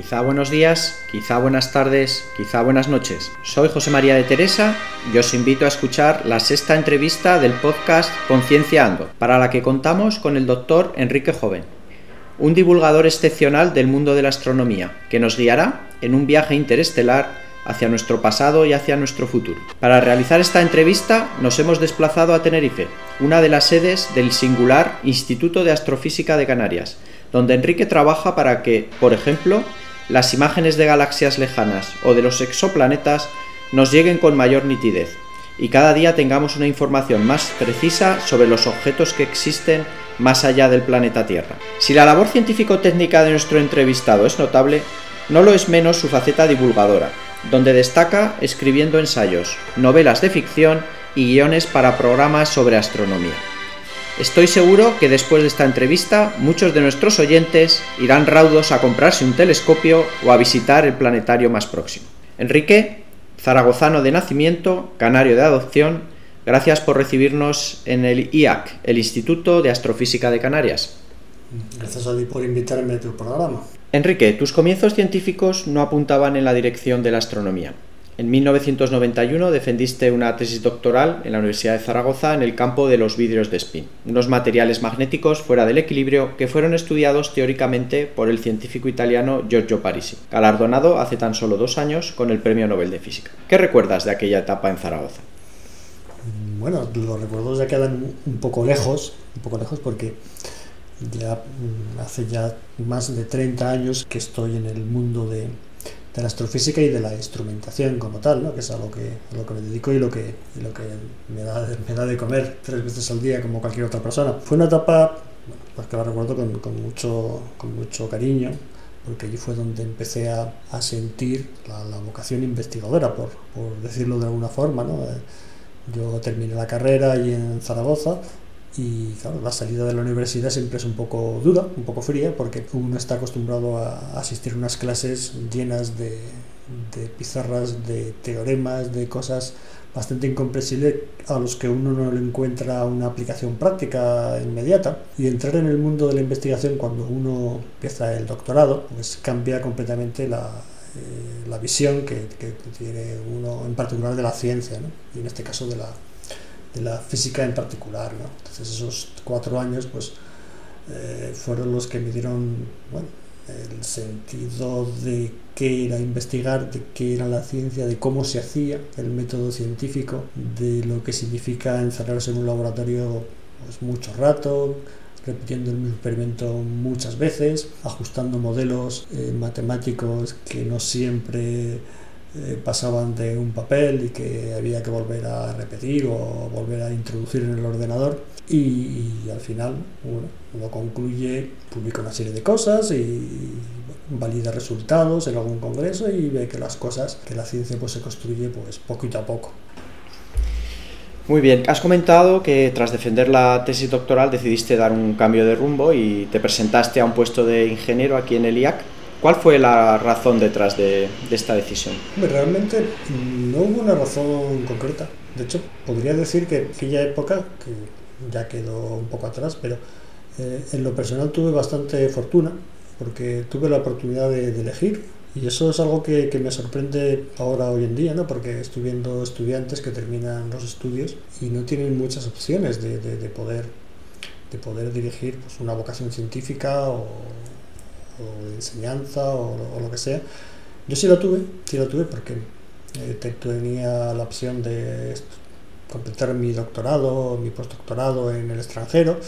Quizá buenos días, quizá buenas tardes, quizá buenas noches. Soy José María de Teresa y os invito a escuchar la sexta entrevista del podcast Conciencia Ando, para la que contamos con el doctor Enrique Joven, un divulgador excepcional del mundo de la astronomía, que nos guiará en un viaje interestelar hacia nuestro pasado y hacia nuestro futuro. Para realizar esta entrevista nos hemos desplazado a Tenerife, una de las sedes del singular Instituto de Astrofísica de Canarias, donde Enrique trabaja para que, por ejemplo, las imágenes de galaxias lejanas o de los exoplanetas nos lleguen con mayor nitidez y cada día tengamos una información más precisa sobre los objetos que existen más allá del planeta Tierra. Si la labor científico-técnica de nuestro entrevistado es notable, no lo es menos su faceta divulgadora, donde destaca escribiendo ensayos, novelas de ficción y guiones para programas sobre astronomía. Estoy seguro que después de esta entrevista muchos de nuestros oyentes irán raudos a comprarse un telescopio o a visitar el planetario más próximo. Enrique, zaragozano de nacimiento, canario de adopción, gracias por recibirnos en el IAC, el Instituto de Astrofísica de Canarias. Gracias a ti por invitarme a tu programa. Enrique, tus comienzos científicos no apuntaban en la dirección de la astronomía. En 1991 defendiste una tesis doctoral en la Universidad de Zaragoza en el campo de los vidrios de spin, unos materiales magnéticos fuera del equilibrio que fueron estudiados teóricamente por el científico italiano Giorgio Parisi, galardonado hace tan solo dos años con el Premio Nobel de Física. ¿Qué recuerdas de aquella etapa en Zaragoza? Bueno, los recuerdos ya quedan un poco lejos, un poco lejos porque ya mm, hace ya más de 30 años que estoy en el mundo de, de la astrofísica y de la instrumentación como tal, ¿no? que es a lo que, lo que me dedico y lo que, lo que me, da, me da de comer tres veces al día como cualquier otra persona. Fue una etapa que la recuerdo con, mucho, con mucho cariño, porque allí fue donde empecé a, a sentir la, la, vocación investigadora, por, por, decirlo de alguna forma. ¿no? Yo terminé la carrera allí en Zaragoza y claro, la salida de la universidad siempre es un poco dura, un poco fría, porque uno está acostumbrado a asistir a unas clases llenas de, de pizarras, de teoremas, de cosas bastante incomprensibles a los que uno no le encuentra una aplicación práctica inmediata. Y entrar en el mundo de la investigación cuando uno empieza el doctorado, pues cambia completamente la, eh, la visión que, que, tiene uno en particular de la ciencia, ¿no? y en este caso de la, de la física en particular. ¿no? Entonces esos cuatro años pues, eh, fueron los que me dieron el sentido de qué era investigar, de qué era la ciencia, de cómo se hacía el método científico, de lo que significa encerrarse en un laboratorio pues, mucho rato, repitiendo el mismo experimento muchas veces, ajustando modelos eh, matemáticos que no siempre eh, pasaban de un papel y que había que volver a repetir o volver a introducir en el ordenador y, al final bueno, uno concluye, publica una serie de cosas y valida resultados en algún congreso y ve que las cosas, que la ciencia pues se construye pues poquito a poco. Muy bien, has comentado que tras defender la tesis doctoral decidiste dar un cambio de rumbo y te presentaste a un puesto de ingeniero aquí en el IAC. ¿Cuál fue la razón detrás de, de, esta decisión? Realmente no hubo una razón concreta. De hecho, podría decir que aquella época, que ya quedó un poco atrás, pero eh, en lo personal tuve bastante fortuna, porque tuve la oportunidad de, de elegir. Y eso es algo que, que, me sorprende ahora hoy en día, ¿no? porque estoy viendo estudiantes que terminan los estudios y no tienen muchas opciones de, de, de poder, de poder dirigir pues, una vocación científica o, o de enseñanza o, o, lo que sea. Yo sí lo tuve, sí lo tuve porque eh, tenía la opción de completar mi doctorado, mi postdoctorado en el extranjero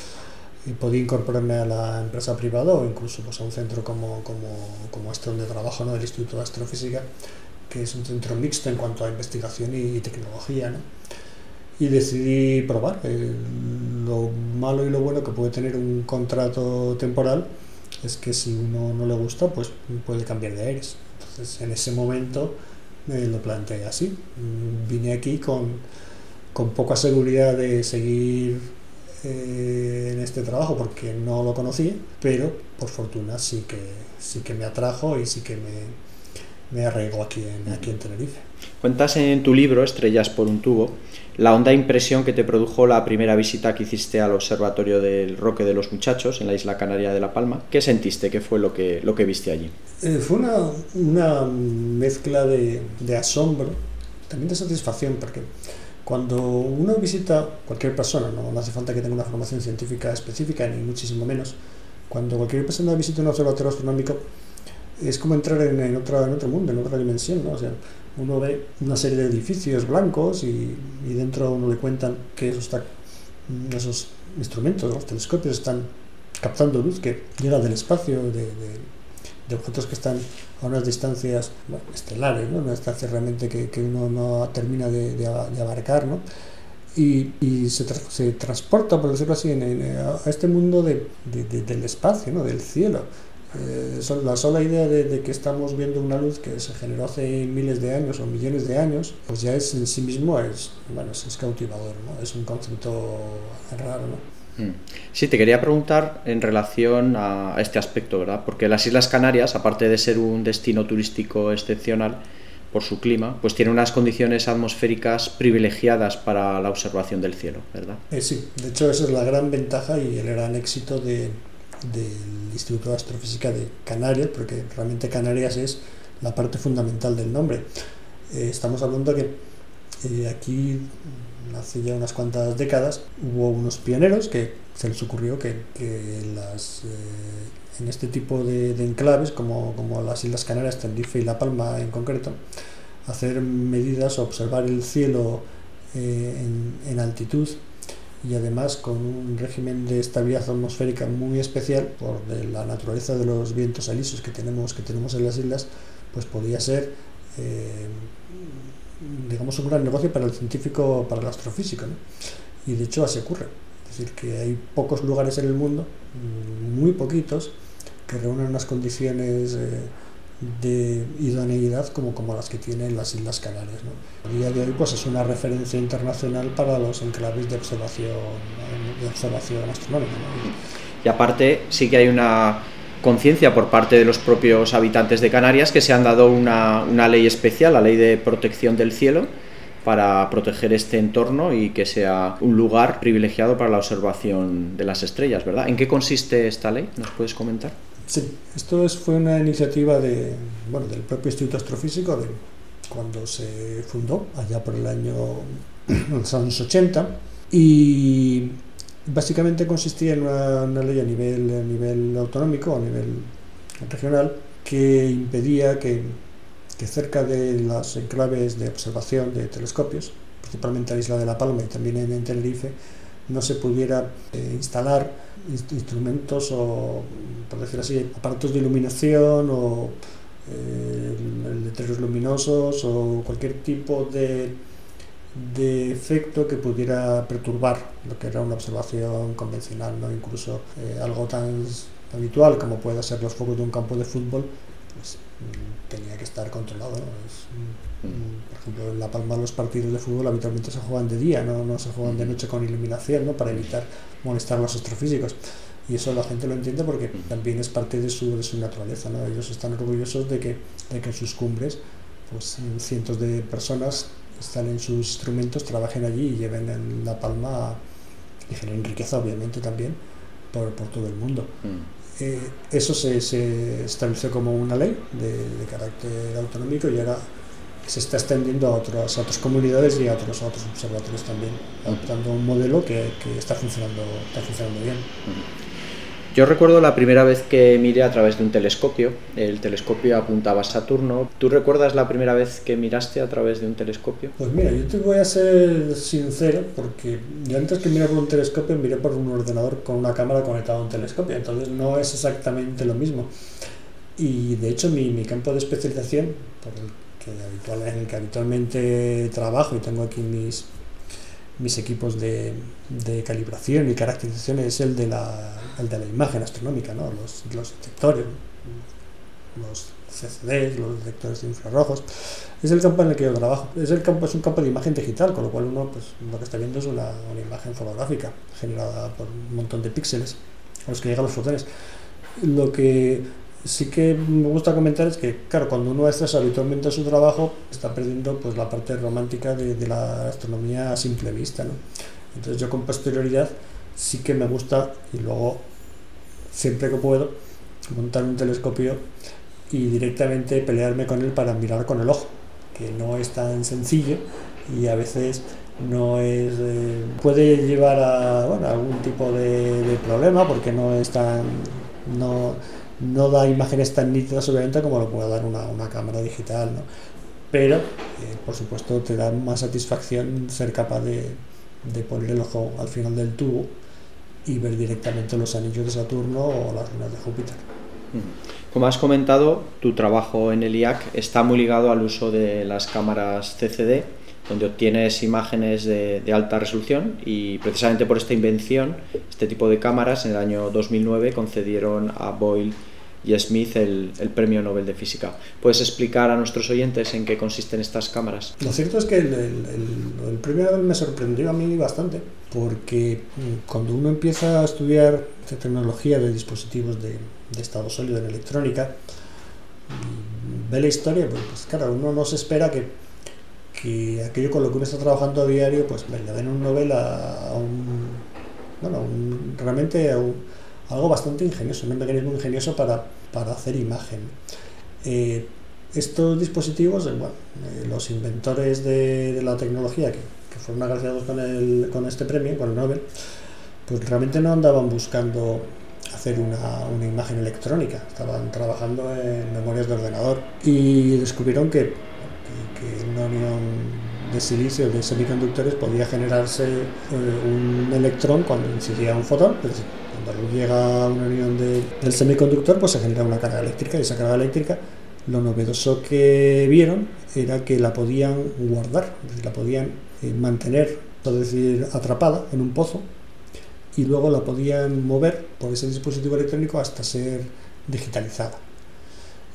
y podía incorporarme a la empresa privada o incluso pues, a un centro como, como, como este donde trabajo, ¿no? el Instituto de Astrofísica, que es un centro mixto en cuanto a investigación y tecnología. ¿no? Y decidí probar. Eh, lo malo y lo bueno que puede tener un contrato temporal es que si uno no le gusta, pues puede cambiar de aires. Entonces, en ese momento me lo planteé así. Vine aquí con, con poca seguridad de seguir eh, en este trabajo porque no lo conocía, pero por fortuna sí que, sí que me atrajo y sí que me, me arraigó aquí en, aquí en Tenerife. Cuentas en tu libro, Estrellas por un tubo, la honda impresión que te produjo la primera visita que hiciste al Observatorio del Roque de los Muchachos en la isla canaria de La Palma. ¿Qué sentiste? ¿Qué fue lo que, lo que viste allí? Eh, fue una, una mezcla de, de, asombro, también de satisfacción, porque cuando uno visita, cualquier persona, no, hace falta que tenga una formación científica específica, ni muchísimo menos, cuando cualquier persona visita un observatorio astronómico, es como entrar en, otro, en otro mundo, en otra dimensión, ¿no? Uno ve una serie de edificios blancos y, y dentro uno le cuentan que eso está, esos instrumentos, los telescopios están captando luz que llega del espacio, de, de, objetos que están a unas distancias estelares, ¿no? una distancia realmente que, que uno no termina de, de abarcar, ¿no? y, y se, se, transporta, por decirlo así, en, a este mundo de, del espacio, ¿no? del cielo eh, la sola idea de, de, que estamos viendo una luz que se generó hace miles de años o millones de años, pues ya es en sí mismo es, bueno, es, es cautivador, ¿no? es un concepto raro. ¿no? Mm. Sí, te quería preguntar en relación a este aspecto, ¿verdad? Porque las Islas Canarias, aparte de ser un destino turístico excepcional por su clima, pues tiene unas condiciones atmosféricas privilegiadas para la observación del cielo, ¿verdad? Eh, sí, de hecho esa es la gran ventaja y el gran éxito de, del Instituto de Astrofísica de Canarias, porque realmente Canarias es la parte fundamental del nombre. Eh, estamos hablando que eh, aquí, hace ya unas cuantas décadas, hubo unos pioneros que se les ocurrió que, que eh, en este tipo de, enclaves, como, como, las Islas Canarias, Tenerife y La Palma en concreto, hacer medidas, observar el cielo en, en altitud y además con un régimen de estabilidad atmosférica muy especial por de la naturaleza de los vientos alisos que tenemos, que tenemos en las islas, pues podría ser eh, digamos un gran negocio para el científico, para el astrofísico. ¿no? Y de hecho así ocurre. Es decir, que hay pocos lugares en el mundo, muy poquitos, que reúnen unas condiciones eh, de idoneidad como, como las que tienen las Islas Canarias. ¿no? A día de hoy pues, es una referencia internacional para los enclaves de observación, de observación astronómica. Y aparte sí que hay una conciencia por parte de los propios habitantes de Canarias que se han dado una, una ley especial, la ley de protección del cielo, para proteger este entorno y que sea un lugar privilegiado para la observación de las estrellas, ¿verdad? ¿En qué consiste esta ley? ¿Nos puedes comentar? Sí, esto es, fue una iniciativa de, bueno, del propio Instituto Astrofísico de, cuando se fundó, allá por el año los años 80, y básicamente consistía en una, ley a nivel, autonómico, a nivel regional, que impedía que, cerca de las enclaves de observación de telescopios, principalmente a la isla de La Palma y también en, en Tenerife, no se pudiera eh, instalar instrumentos o, por decir así, aparatos de iluminación o eh, letreros luminosos o cualquier tipo de, de efecto que pudiera perturbar lo que era una observación convencional, ¿no? incluso eh, algo tan habitual como puede ser los focos de un campo de fútbol, pues tenía que estar controlado. ¿no? Es, por ejemplo, en La Palma los partidos de fútbol habitualmente se juegan de día, no, no se juegan de noche con iluminación, ¿no? para evitar molestar a los astrofísicos. Y eso la gente lo entiende porque también es parte de su, de su naturaleza. ¿no? Ellos están orgullosos de que, de que en sus cumbres pues, cientos de personas están en sus instrumentos, trabajen allí y lleven en La Palma y generen riqueza, obviamente, también por, por todo el mundo. Mm. Eh, eso se, se, estableció como una ley de, de carácter autonómico y ahora se está extendiendo a otras, a otras comunidades y a otros, a otros observatorios también, adoptando un modelo que, que está, funcionando, está funcionando bien. Yo recuerdo la primera vez que miré a través de un telescopio, el telescopio apuntaba a Saturno. ¿Tú recuerdas la primera vez que miraste a través de un telescopio? Pues mira, yo te voy a ser sincero, porque yo antes que mirar por un telescopio miré por un ordenador con una cámara conectada a un telescopio, entonces no es exactamente lo mismo. Y de hecho mi, campo de especialización, por el que habitual, en el que habitualmente trabajo y tengo aquí mis, mis equipos de, de calibración y caracterización es el de la, el de la imagen astronómica, ¿no? los, los detectores, los CCDs, los detectores de infrarrojos. Es el campo en el que yo trabajo. Es, el campo, es un campo de imagen digital, con lo cual uno pues, lo que está viendo es una, una imagen fotográfica generada por un montón de píxeles a los que llegan los fotones. Lo que sí que me gusta comentar es que, claro, cuando uno hace habitualmente su trabajo, está perdiendo pues la parte romántica de, de, la astronomía a simple vista, ¿no? Entonces yo con posterioridad sí que me gusta y luego, siempre que puedo, montar un telescopio y directamente pelearme con él para mirar con el ojo, que no es tan sencillo y a veces no es eh, puede llevar a bueno, algún tipo de, de, problema porque no es tan no, no da imágenes tan nítidas obviamente como lo puede dar una, una cámara digital ¿no? pero eh, por supuesto te da más satisfacción ser capaz de, de poner el ojo al final del tubo y ver directamente los anillos de Saturno o las lunas de Júpiter. Como has comentado, tu trabajo en el IAC está muy ligado al uso de las cámaras CCD, donde obtienes imágenes de, alta resolución y precisamente por esta invención, este tipo de cámaras en el año 2009 concedieron a Boyle y Smith el, premio Nobel de Física. ¿Puedes explicar a nuestros oyentes en qué consisten estas cámaras? Lo cierto es que el, premio Nobel me sorprendió a mí bastante, porque cuando uno empieza a estudiar tecnología de dispositivos de, de estado sólido en electrónica, ve la historia, pues, pues claro, uno no se espera que, que aquello con lo que uno está trabajando a diario, pues le den un Nobel a, bueno, un, realmente a un, algo bastante ingenioso, un mecanismo ingenioso para, para hacer imagen. Eh, estos dispositivos, eh, bueno, eh, los inventores de, de la tecnología que, que, fueron agraciados con, el, con este premio, con el Nobel, pues realmente no andaban buscando hacer una, una, imagen electrónica, estaban trabajando en memorias de ordenador y descubrieron que, que, que una unión de silicio de semiconductores podía generarse eh, un electrón cuando incidía un fotón, cuando llega a una unión de, del semiconductor, pues se genera una carga eléctrica y esa carga eléctrica lo novedoso que vieron era que la podían guardar, la podían eh, mantener, es decir, atrapada en un pozo y luego la podían mover por ese dispositivo electrónico hasta ser digitalizada.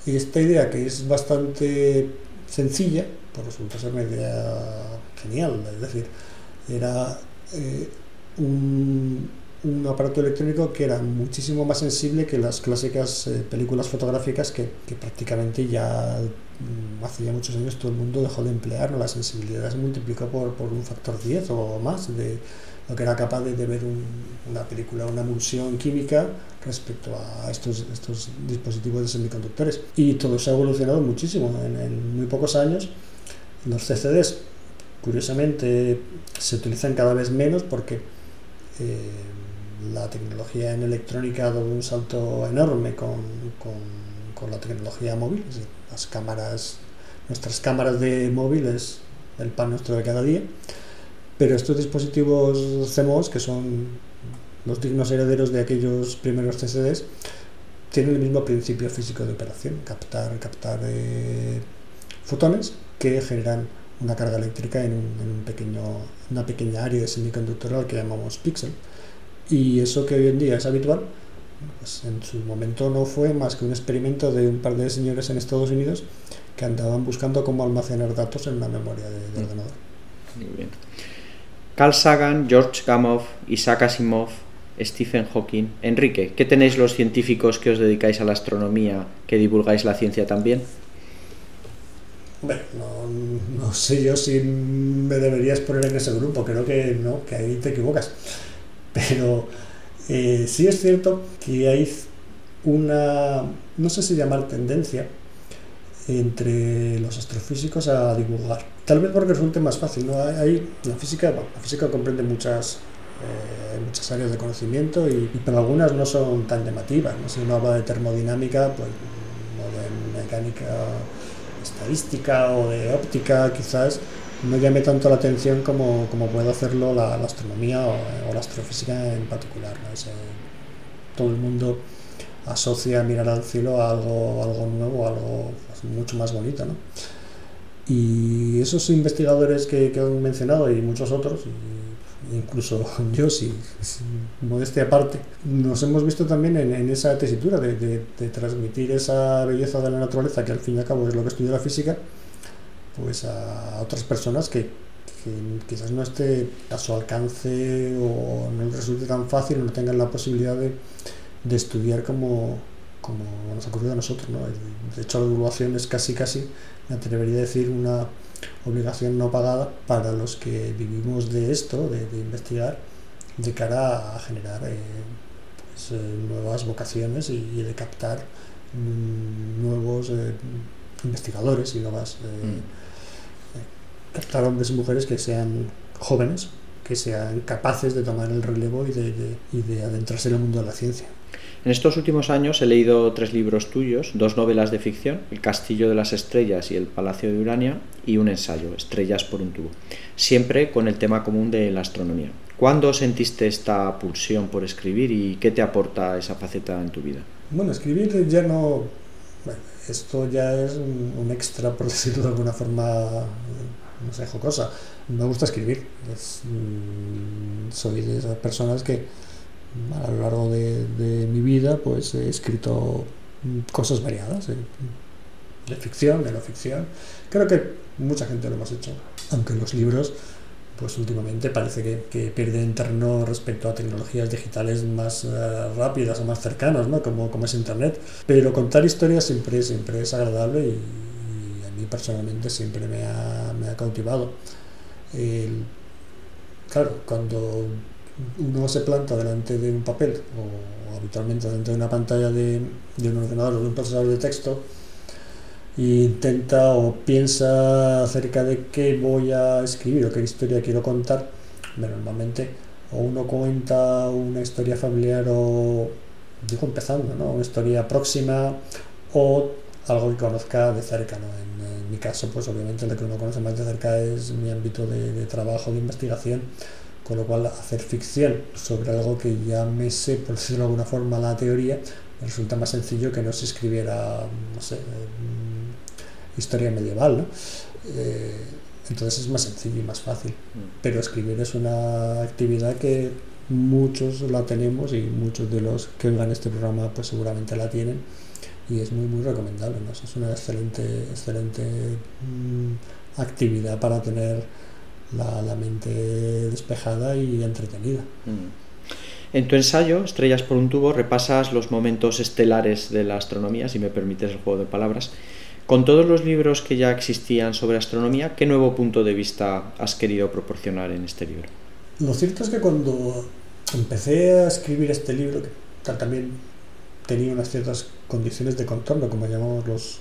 Y esta idea, que es bastante sencilla, pues resulta ser una idea genial, es decir, era eh, un, un, aparato electrónico que era muchísimo más sensible que las clásicas eh, películas fotográficas que, que prácticamente ya mm, hace ya muchos años todo el mundo dejó de emplear, ¿no? la sensibilidad se multiplicó por, por un factor 10 o más de lo que era capaz de, de ver un, una película, una emulsión química respecto a estos, estos dispositivos de semiconductores. Y todo se ha evolucionado muchísimo. En, en muy pocos años los CCDs, curiosamente, se utilizan cada vez menos porque eh, la tecnología en electrónica ha dado un salto enorme con, con, con la tecnología móvil. Las cámaras, nuestras cámaras de móviles, el pan nuestro de cada día. Pero estos dispositivos CMOS, que son los dignos herederos de aquellos primeros CCDs, tienen el mismo principio físico de operación, captar, captar eh, fotones que generan una carga eléctrica en, un, en un pequeño, una pequeña área de semiconductor al que llamamos píxel. Y eso que hoy en día es habitual, pues en su momento no fue más que un experimento de un par de señores en Estados Unidos que andaban buscando cómo almacenar datos en una memoria de, de ordenador. Muy bien. Carl Sagan, George Gamow, Isaac Asimov, Stephen Hawking. Enrique, ¿qué tenéis los científicos que os dedicáis a la astronomía, que divulgáis la ciencia también? Bueno, no, no, sé yo si me deberías poner en ese grupo, creo que no, que ahí te equivocas. Pero eh, sí es cierto que hay una, no sé si llamar tendencia, entre los astrofísicos a divulgar. Tal vez porque resulte más fácil. ¿no? Hay, la, física, la física comprende muchas, eh, muchas áreas de conocimiento y, y, pero algunas no son tan llamativas. ¿no? Si uno habla de termodinámica, pues, o de mecánica estadística o de óptica, quizás no llame tanto la atención como, como puede hacerlo la, astronomía o, la astrofísica en particular. todo el mundo asocia mirar al cielo a algo, algo nuevo, algo pues, mucho más bonito. ¿no? Y esos investigadores que, han mencionado y muchos otros, incluso yo, si, modestia aparte, nos hemos visto también en, esa tesitura de, de, de, transmitir esa belleza de la naturaleza, que al fin y al cabo es lo que estudia la física, pues a otras personas que, quizás no esté a su alcance o no les resulte tan fácil o no tengan la posibilidad de, de estudiar como, como nos ha ocurrido a nosotros. ¿no? De hecho, la divulgación es casi, casi, me atrevería a decir, una obligación no pagada para los que vivimos de esto, de, investigar, de cara a generar eh, pues, eh, nuevas vocaciones y, de captar mm, nuevos eh, investigadores y nuevas... Mm. Captar hombres y mujeres que sean jóvenes, que sean capaces de tomar el relevo y de, y de adentrarse en el mundo de la ciencia. En estos últimos años he leído tres libros tuyos, dos novelas de ficción, El Castillo de las Estrellas y El Palacio de Urania, y un ensayo, Estrellas por un tubo, siempre con el tema común de la astronomía. ¿Cuándo sentiste esta pulsión por escribir y qué te aporta esa faceta en tu vida? Bueno, escribir ya no... esto ya es un extra, por decirlo de alguna forma, no sé, jocosa. Me gusta escribir. Mm, soy de esas personas que a lo largo de, mi vida pues he escrito cosas variadas, eh, de ficción, de no ficción. Creo que mucha gente lo hemos hecho, aunque los libros pues últimamente parece que, que pierden terreno respecto a tecnologías digitales más eh, rápidas o más cercanas, ¿no? como, como es Internet. Pero contar historias siempre, siempre es agradable y, mí personalmente siempre me ha, me ha cautivado. claro, cuando uno se planta delante de un papel o habitualmente delante de una pantalla de, un ordenador o de un procesador de texto e intenta o piensa acerca de qué voy a escribir o qué historia quiero contar, normalmente o uno cuenta una historia familiar o, digo empezando, ¿no? una historia próxima o algo que conozca de cerca. ¿no? En, mi caso, pues obviamente lo que uno conoce más de cerca es mi ámbito de, de trabajo, de investigación con lo cual hacer ficción sobre algo que ya me sé, por decirlo de alguna forma, la teoría, me resulta más sencillo que no se escribiera, no sé, mm, historia medieval, ¿no? Eh, entonces es más sencillo y más fácil. Mm. Pero escribir es una actividad que muchos la tenemos y muchos de los que oigan este programa pues seguramente la tienen y es muy muy recomendable. ¿no? Es una excelente, excelente mm, actividad para tener la, mente despejada y entretenida. Mm. En tu ensayo, Estrellas por un tubo, repasas los momentos estelares de la astronomía, si me permites el juego de palabras. Con todos los libros que ya existían sobre astronomía, ¿qué nuevo punto de vista has querido proporcionar en este libro? Lo cierto es que cuando empecé a escribir este libro, que también tenía unas ciertas condiciones de contorno, como llamamos los,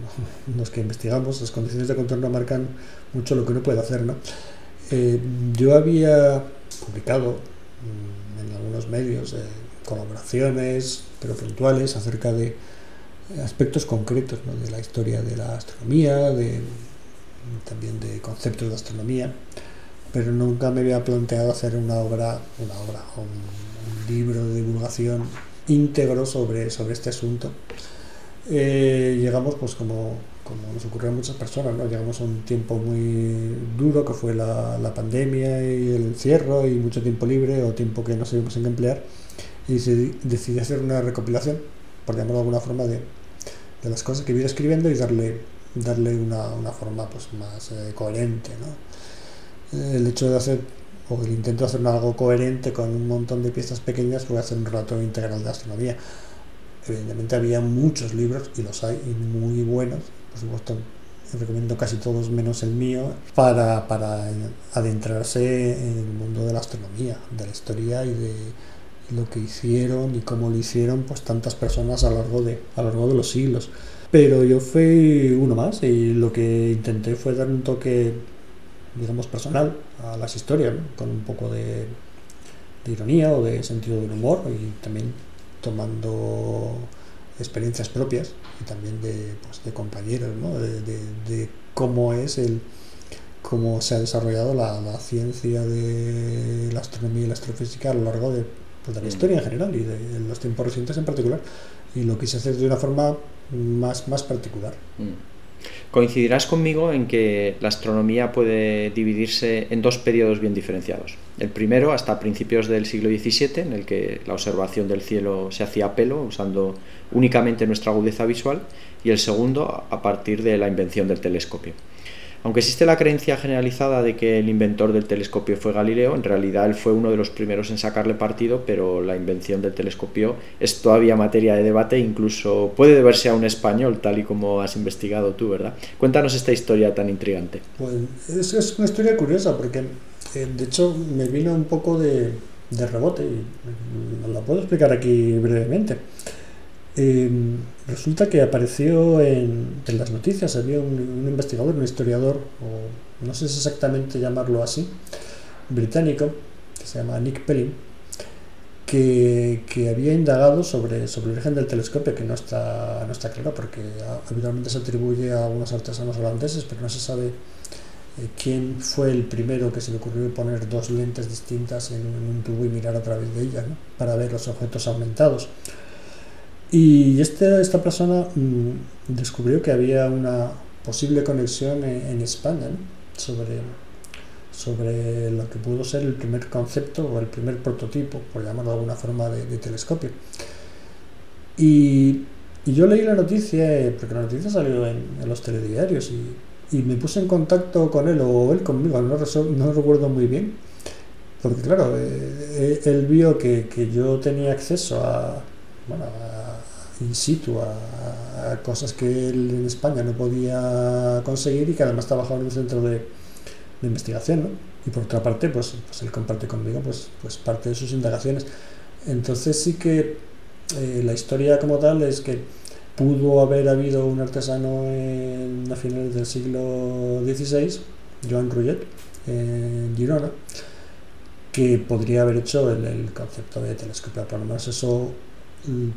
los que investigamos, las condiciones de contorno marcan mucho lo que uno puede hacer. ¿no? Eh, yo había publicado mm, en algunos medios eh, colaboraciones, pero puntuales, acerca de aspectos concretos ¿no? de la historia de la astronomía, de, también de conceptos de astronomía, pero nunca me había planteado hacer una obra, una obra, un, libro de divulgación íntegro sobre, sobre este asunto. Eh, llegamos pues como como nos ocurrió a muchas personas, ¿no? llegamos a un tiempo muy duro que fue la, la, pandemia y el encierro y mucho tiempo libre o tiempo que no sabíamos en qué emplear y decidí hacer una recopilación, por llamarlo de alguna forma, de, de las cosas que iba escribiendo y darle, darle una, una forma pues, más eh, coherente. ¿no? El hecho de hacer o el intento hacer algo coherente con un montón de piezas pequeñas fue hacer un relato integral de astronomía. Evidentemente había muchos libros, y los hay, y muy buenos, por supuesto recomiendo casi todos menos el mío, para, para adentrarse en el mundo de la astronomía, de la historia y de lo que hicieron y cómo lo hicieron pues tantas personas a lo largo de, a lo largo de los siglos. Pero yo fui uno más y lo que intenté fue dar un toque, digamos, personal a las historias, con un poco de, de ironía o de sentido del humor y también tomando experiencias propias y también de, pues, de compañeros, ¿no? de, de, cómo es el cómo se ha desarrollado la, la, ciencia de la astronomía y la astrofísica a lo largo de, pues, de la mm. historia en general y de, los tiempos recientes en particular. Y lo quise hacer de una forma más, más particular. Mm. Coincidirás conmigo en que la astronomía puede dividirse en dos periodos bien diferenciados. El primero, hasta principios del siglo XVII, en el que la observación del cielo se hacía a pelo, usando únicamente nuestra agudeza visual, y el segundo, a partir de la invención del telescopio. Aunque existe la creencia generalizada de que el inventor del telescopio fue Galileo, en realidad él fue uno de los primeros en sacarle partido, pero la invención del telescopio es todavía materia de debate, incluso puede deberse a un español, tal y como has investigado tú, ¿verdad? Cuéntanos esta historia tan intrigante. Pues es, una historia curiosa, porque eh, de hecho me vino un poco de, de rebote y la puedo explicar aquí brevemente. Eh, resulta que apareció en, las noticias, había un, investigador, un historiador, o no sé si exactamente llamarlo así, británico, que se llama Nick Pelling, que, había indagado sobre, sobre el origen del telescopio, que no está, no está claro, porque habitualmente se atribuye a algunos artesanos holandeses, pero no se sabe eh, quién fue el primero que se le ocurrió poner dos lentes distintas en, en un tubo y mirar a través de ellas, ¿no? para ver los objetos aumentados. Y este, esta persona mmm, descubrió que había una posible conexión en, en España sobre, sobre lo que pudo ser el primer concepto o el primer prototipo, por llamarlo de alguna forma, de, telescopio. Y, y, yo leí la noticia, eh, porque la noticia salió en, los telediarios, y, me puse en contacto con él o él conmigo, no, recuerdo muy bien, porque claro, eh, él vio que, que yo tenía acceso a, bueno, a in situ a, cosas que él en España no podía conseguir y que además trabajaba en un centro de, investigación, ¿no? Y por otra parte, pues, pues él comparte conmigo pues, pues parte de sus indagaciones. Entonces sí que eh, la historia como tal es que pudo haber habido un artesano a finales del siglo XVI, Joan Rullet, en Girona, que podría haber hecho el, el concepto de telescopio. Por lo menos eso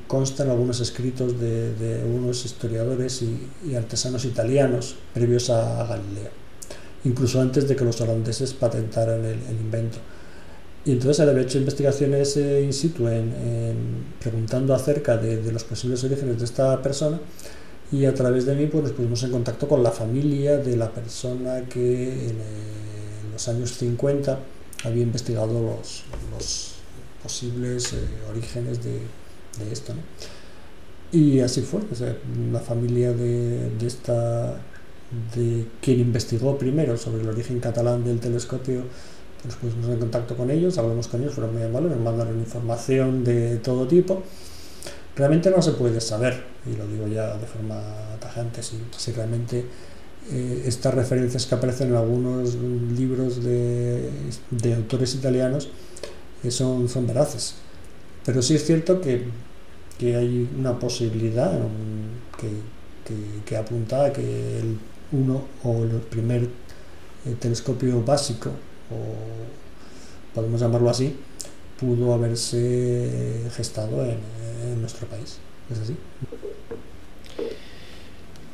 constan algunos escritos de, de unos historiadores y, y, artesanos italianos previos a, Galileo, incluso antes de que los holandeses patentaran el, el invento. Y entonces él había hecho investigaciones eh, in situ en, en, preguntando acerca de, de, los posibles orígenes de esta persona y a través de mí pues, nos pusimos en contacto con la familia de la persona que en, en los años 50 había investigado los, los posibles eh, orígenes de, de esto. ¿no? Y así fue, o sea, la familia de, de, esta, de quien investigó primero sobre el origen catalán del telescopio, pues pusimos en contacto con ellos, hablamos con ellos, fueron muy amables, nos mandaron información de todo tipo. Realmente no se puede saber, y lo digo ya de forma tajante, si, si realmente eh, estas referencias que aparecen en algunos libros de, de autores italianos eh, son, son veraces. Pero sí es cierto que que hay una posibilidad que, que, que, apunta a que el uno o el primer eh, telescopio básico, o podemos llamarlo así, pudo haberse gestado en nuestro país. ¿Es así?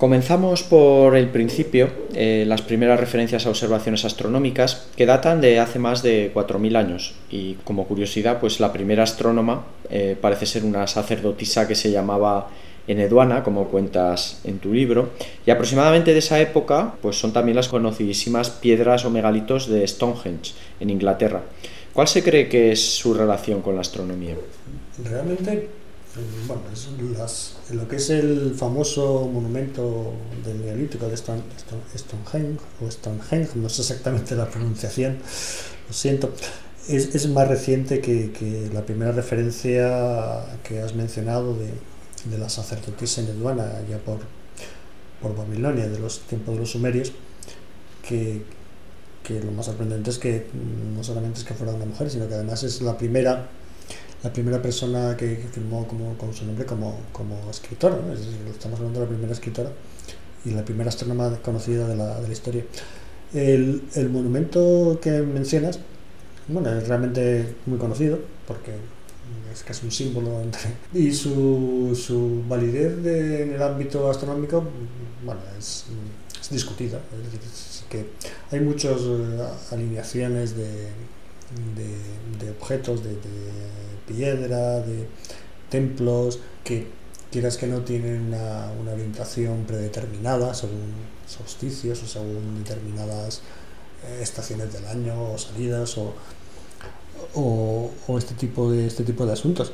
Comenzamos por el principio, eh, las primeras referencias a observaciones astronómicas que datan de hace más de 4.000 años y como curiosidad pues la primera astrónoma eh, parece ser una sacerdotisa que se llamaba Eneduana, como cuentas en tu libro, y aproximadamente de esa época pues son también las conocidísimas piedras o megalitos de Stonehenge en Inglaterra. ¿Cuál se cree que es su relación con la astronomía? Realmente bueno, es las, lo que es el famoso monumento del Neolítico de Stone, Stonehenge, o Stonehenge, no sé exactamente la pronunciación, lo siento, es, es más reciente que, que, la primera referencia que has mencionado de, de la sacerdotisa Neduana, ya por, por Babilonia, de los tiempos de los sumerios, que, que lo más sorprendente es que no solamente es que fuera una mujer, sino que además es la primera la primera persona que, firmó como, con su nombre como, como escritora, ¿no? es decir, estamos hablando de la primera escritora y la primera astrónoma conocida de la, de la historia. El, el, monumento que mencionas, bueno, es realmente muy conocido porque es casi un símbolo entre, y su, su validez de, en el ámbito astronómico, bueno, es, es discutida, es decir, es que hay muchas uh, alineaciones de, de, de objetos, de piedra, de templos, que quieras que no tienen una, una orientación predeterminada según solsticios o según determinadas eh, estaciones del año o salidas o, o, o, este tipo de este tipo de asuntos.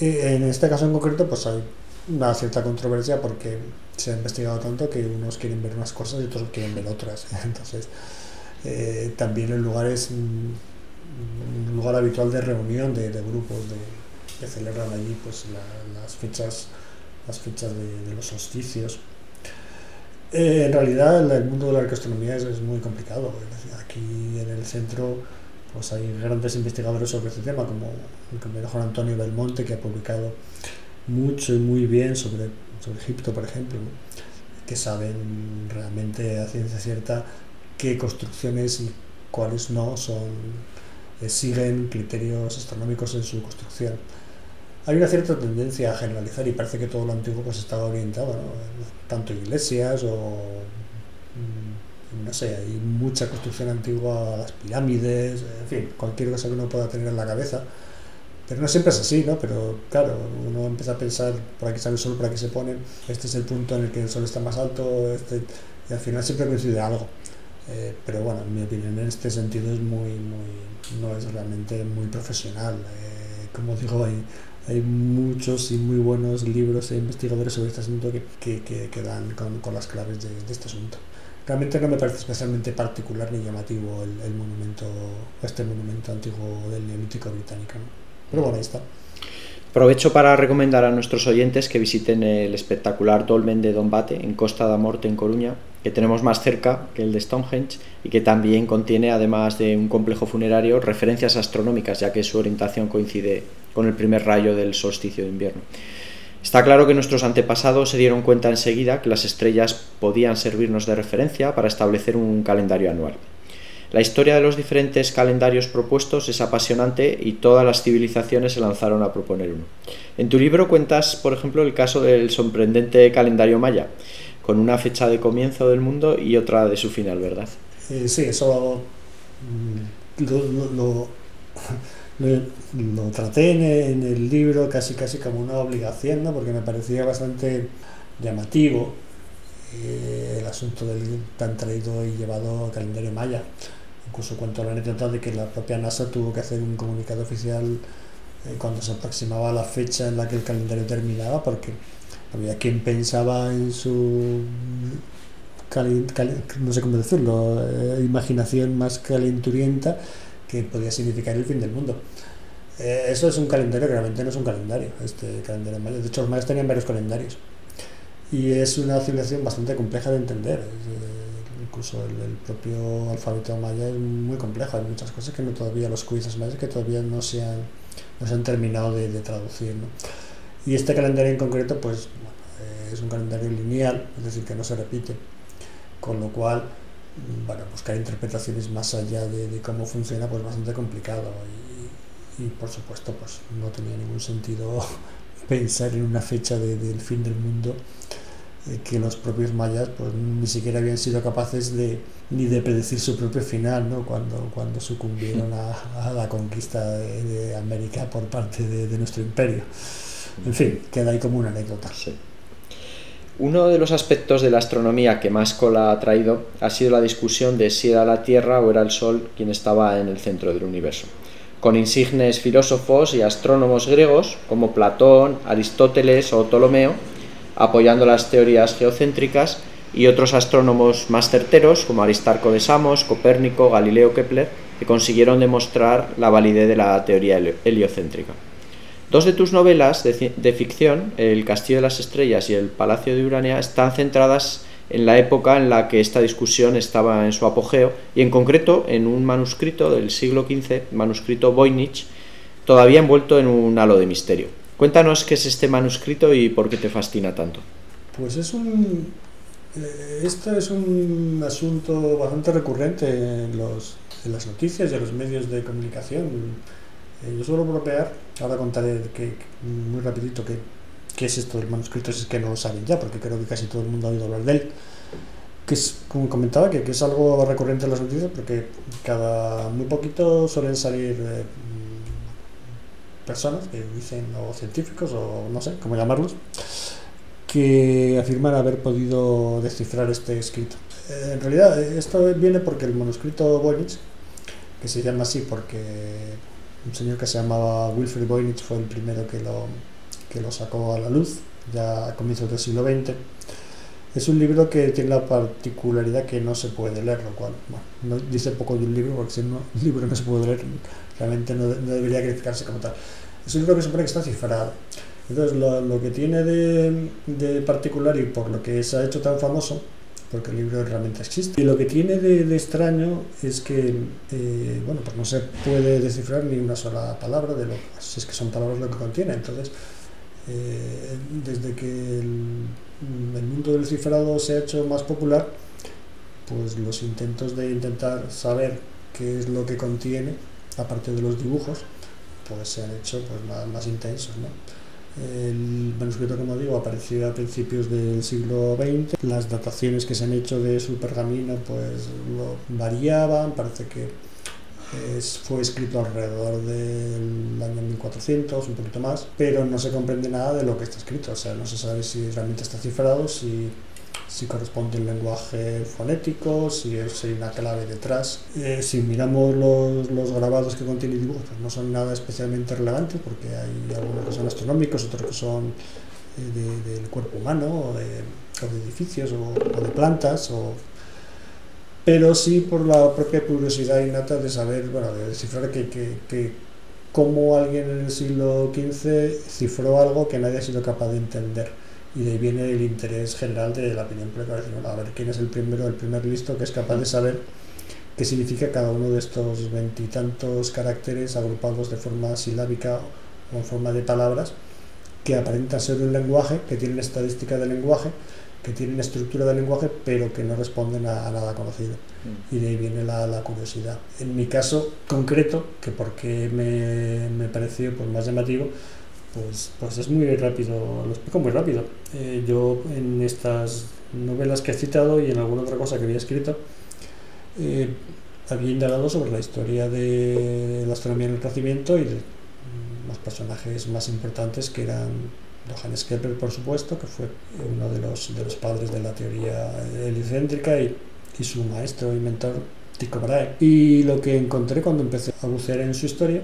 En este caso en concreto, pues hay una cierta controversia porque se ha investigado tanto que unos quieren ver unas cosas y otros quieren ver otras. Entonces, eh, también el lugar es un, lugar habitual de reunión de, grupos de, que celebran allí pues, las fechas, las fechas de, los solsticios. Eh, en realidad, el mundo de la arqueastronomía es, muy complicado. Aquí en el centro pues hay grandes investigadores sobre este tema, como el compañero Juan Antonio Belmonte, que ha publicado mucho y muy bien sobre, sobre Egipto, por ejemplo, que saben realmente a ciencia cierta qué construcciones y cuáles no son eh, siguen criterios astronómicos en su construcción. Hay una cierta tendencia a generalizar y parece que todo lo antiguo pues estaba orientado, tanto iglesias o mm, no sé, hay mucha construcción antigua, las pirámides, en fin, cualquier cosa que uno pueda tener en la cabeza pero no siempre es así, ¿no? Pero claro, uno empieza a pensar, por aquí sale el sol, por aquí se pone, este es el punto en el que el sol está más alto, este, y al final siempre coincide algo. Eh, pero bueno, en mi opinión en este sentido es muy, muy no es realmente muy profesional. Eh, como digo, hay, hay muchos y muy buenos libros e investigadores sobre este asunto que, que, que, dan con, con, las claves de, de, este asunto. Realmente no me parece especialmente particular ni llamativo el, el monumento, este monumento antiguo del Neolítico británico. ¿no? Pero bueno, ahí está. Aprovecho para recomendar a nuestros oyentes que visiten el espectacular Dolmen de Dombate en Costa da Morte, en Coruña, que tenemos más cerca que el de Stonehenge y que también contiene, además de un complejo funerario, referencias astronómicas, ya que su orientación coincide con el primer rayo del solsticio de invierno. Está claro que nuestros antepasados se dieron cuenta enseguida que las estrellas podían servirnos de referencia para establecer un calendario anual. La historia de los diferentes calendarios propuestos es apasionante y todas las civilizaciones se lanzaron a proponer uno. En tu libro cuentas, por ejemplo, el caso del sorprendente calendario maya, con una fecha de comienzo del mundo y otra de su final, ¿verdad? Eh, sí, eso mm, lo, lo, traté en, el libro casi casi como una obligación, porque me parecía bastante llamativo eh, el asunto del tan traído y llevado calendario maya. Incluso cuento la anécdota de que la propia NASA tuvo que hacer un comunicado oficial eh, cuando se aproximaba la fecha en la que el calendario terminaba, porque había quien pensaba en su no sé cómo decirlo, eh, imaginación más calenturienta que podía significar el fin del mundo. Eh, eso es un calendario que realmente no es un calendario, este calendario maya. De hecho, los mayas tenían varios calendarios. Y es una oscilación bastante compleja de entender incluso el, propio alfabeto maya es muy complejo, hay muchas cosas que no todavía, los códices mayas que todavía no se han, no se han terminado de, traducir. Y este calendario en concreto, pues eh, es un calendario lineal, es decir, que no se repite, con lo cual, bueno, buscar interpretaciones más allá de, cómo funciona, pues bastante complicado. Y, por supuesto, pues no tenía ningún sentido pensar en una fecha del fin del mundo eh, que los propios mayas pues ni siquiera habían sido capaces de ni de predecir su propio final ¿no? cuando, cuando sucumbieron a, la conquista de, América por parte de, nuestro imperio. En fin, queda ahí como una anécdota. Uno de los aspectos de la astronomía que más cola ha traído ha sido la discusión de si era la Tierra o era el Sol quien estaba en el centro del universo, con insignes filósofos y astrónomos griegos como Platón, Aristóteles o Ptolomeo, apoyando las teorías geocéntricas, y otros astrónomos más certeros, como Aristarco de Samos, Copérnico, Galileo Kepler, que consiguieron demostrar la validez de la teoría heliocéntrica. Dos de tus novelas de, ficción, El Castillo de las Estrellas y El Palacio de Urania, están centradas en la época en la que esta discusión estaba en su apogeo y en concreto en un manuscrito del siglo XV, manuscrito Voynich, todavía envuelto en un halo de misterio. Cuéntanos qué es este manuscrito y por qué te fascina tanto. Pues es un. Esto es un asunto bastante recurrente en, los, en las noticias y en los medios de comunicación. Eh, yo suelo bromear, ahora contaré que, muy rapidito qué, qué es esto del manuscrito, si es que no lo saben ya, porque creo que casi todo el mundo ha oído hablar de él. Que es, como comentaba, que, que es algo recurrente en las noticias, porque cada muy poquito suelen salir. Eh, personas que dicen, o científicos, o no sé cómo llamarlos, que afirman haber podido descifrar este escrito. Eh, en realidad, esto viene porque el manuscrito Voynich, que se llama así porque un señor que se llamaba Wilfred Voynich fue el primero que lo, que lo sacó a la luz ya a comienzos del siglo XX. Es un libro que tiene la particularidad que no se puede leer, lo cual no dice poco de un libro, porque si un libro no se puede leer, realmente no, debería calificarse como tal. Es un libro que supone que está cifrado. Entonces, lo, que tiene de, particular y por lo que se ha hecho tan famoso, porque el libro realmente existe, y lo que tiene de, de extraño es que, eh, bueno, pues no se puede descifrar ni una sola palabra de lo si es que son palabras lo que contiene. Entonces, eh, desde que el, el, mundo del cifrado se ha hecho más popular, pues los intentos de intentar saber qué es lo que contiene, aparte de los dibujos, pues se han hecho pues, más, más intensos. ¿no? El manuscrito, como digo, apareció a principios del siglo XX. Las dataciones que se han hecho de su pergamino pues lo variaban. Parece que fue escrito alrededor del año 1400, un poquito más, pero no se comprende nada de lo que está escrito. O sea, no se sabe si realmente está cifrado, si si corresponde un lenguaje fonético, si hay una clave detrás. Eh, si miramos los, los, grabados que contiene el pues no son nada especialmente relevantes porque hay algunos que son astronómicos, otros que son eh, de, del cuerpo humano, o de, edificios, o, o, de plantas, o... pero sí por la propia curiosidad innata de saber, bueno, de descifrar que, que, que cómo alguien en el siglo XV cifró algo que nadie ha sido capaz de entender y de ahí viene el interés general de la opinión pública, a ver quién es el primero, el primer listo que es capaz de saber qué significa cada uno de estos veintitantos caracteres agrupados de forma silábica o en forma de palabras que aparentan ser un lenguaje, que tienen estadística del lenguaje, que tienen estructura del lenguaje, pero que no responden a, a nada conocido. Mm. Y de ahí viene la, la, curiosidad. En mi caso concreto, que porque me, me pareció pues, más llamativo, pues, pues es muy rápido, lo explico muy rápido. Eh, yo en estas novelas que he citado y en alguna otra cosa que había escrito, eh, había indagado sobre la historia de la astronomía en el Renacimiento y de los personajes más importantes que eran Johannes Kepler, por supuesto, que fue uno de los, de los padres de la teoría helicéntrica y, y su maestro y mentor Tycho Brahe. Y lo que encontré cuando empecé a bucear en su historia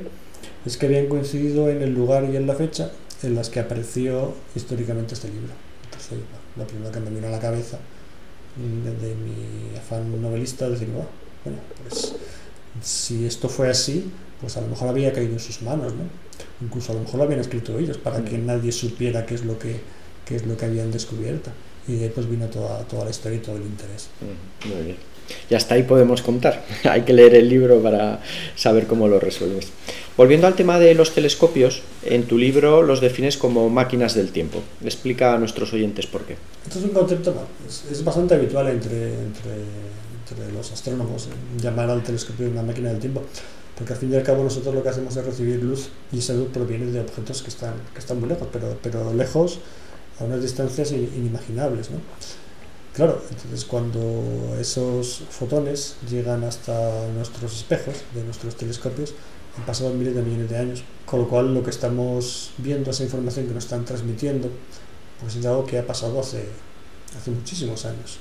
es que habían coincidido en el lugar y en la fecha en las que apareció históricamente este libro. Entonces, lo primero que me vino a la cabeza de mi afán novelista es decir, bueno, pues si esto fue así, pues a lo mejor había caído en sus manos, ¿no? Incluso a lo mejor lo habían escrito ellos para que nadie supiera qué es lo que, qué es lo que habían descubierto. Y de ahí pues vino toda, toda la historia y todo el interés. Muy bien. Y hasta ahí podemos contar. Hay que leer el libro para saber cómo lo resuelves. Volviendo al tema de los telescopios, en tu libro los defines como máquinas del tiempo. Explica a nuestros oyentes por qué. Esto es un concepto, es, bastante habitual entre, entre, entre, los astrónomos, llamar al telescopio una máquina del tiempo, porque al fin y al cabo nosotros lo que hacemos es recibir luz y esa luz proviene de objetos que están, que están muy lejos, pero, pero lejos a unas distancias inimaginables. Claro, entonces cuando esos fotones llegan hasta nuestros espejos de nuestros telescopios, han pasado miles de millones de años, con lo cual lo que estamos viendo, esa información que nos están transmitiendo, pues es algo que ha pasado hace, hace muchísimos años.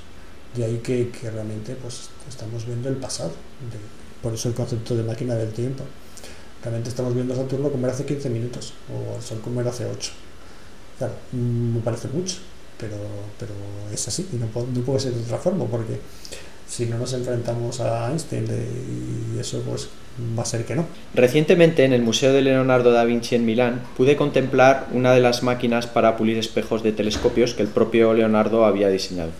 De ahí que, que realmente pues, estamos viendo el pasado. Por eso el concepto de máquina del tiempo. Realmente estamos viendo Saturno como era hace 15 minutos, o el Sol como era hace 8. Claro, mm, me parece mucho, pero, pero es así, y no, no puede ser de otra forma, porque si no nos enfrentamos a Einstein y eso pues va a ser que no. Recientemente en el Museo de Leonardo da Vinci en Milán pude contemplar una de las máquinas para pulir espejos de telescopios que el propio Leonardo había diseñado.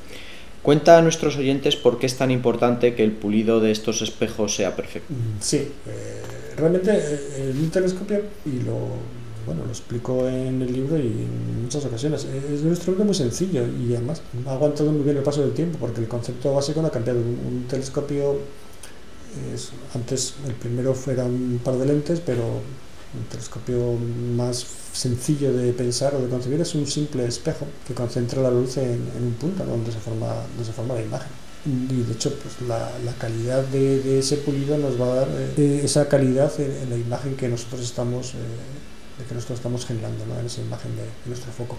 Cuenta a nuestros oyentes por qué es tan importante que el pulido de estos espejos sea perfecto. Sí, eh, realmente eh, un telescopio, y lo, bueno, lo explico en el libro y en muchas ocasiones, es un instrumento muy sencillo y además ha aguantado muy bien el paso del tiempo porque el concepto básico no ha cambiado. Un, un telescopio es, antes el primero fuera un par de lentes, pero un telescopio más sencillo de pensar o de concebir es un simple espejo que concentra la luz en, en un punto donde se forma, donde se forma la imagen. Y de hecho, pues la, la calidad de, de, ese pulido nos va a dar eh, esa calidad en, en, la imagen que nosotros estamos, eh, que nosotros estamos generando, ¿no? en esa imagen de, nuestro foco.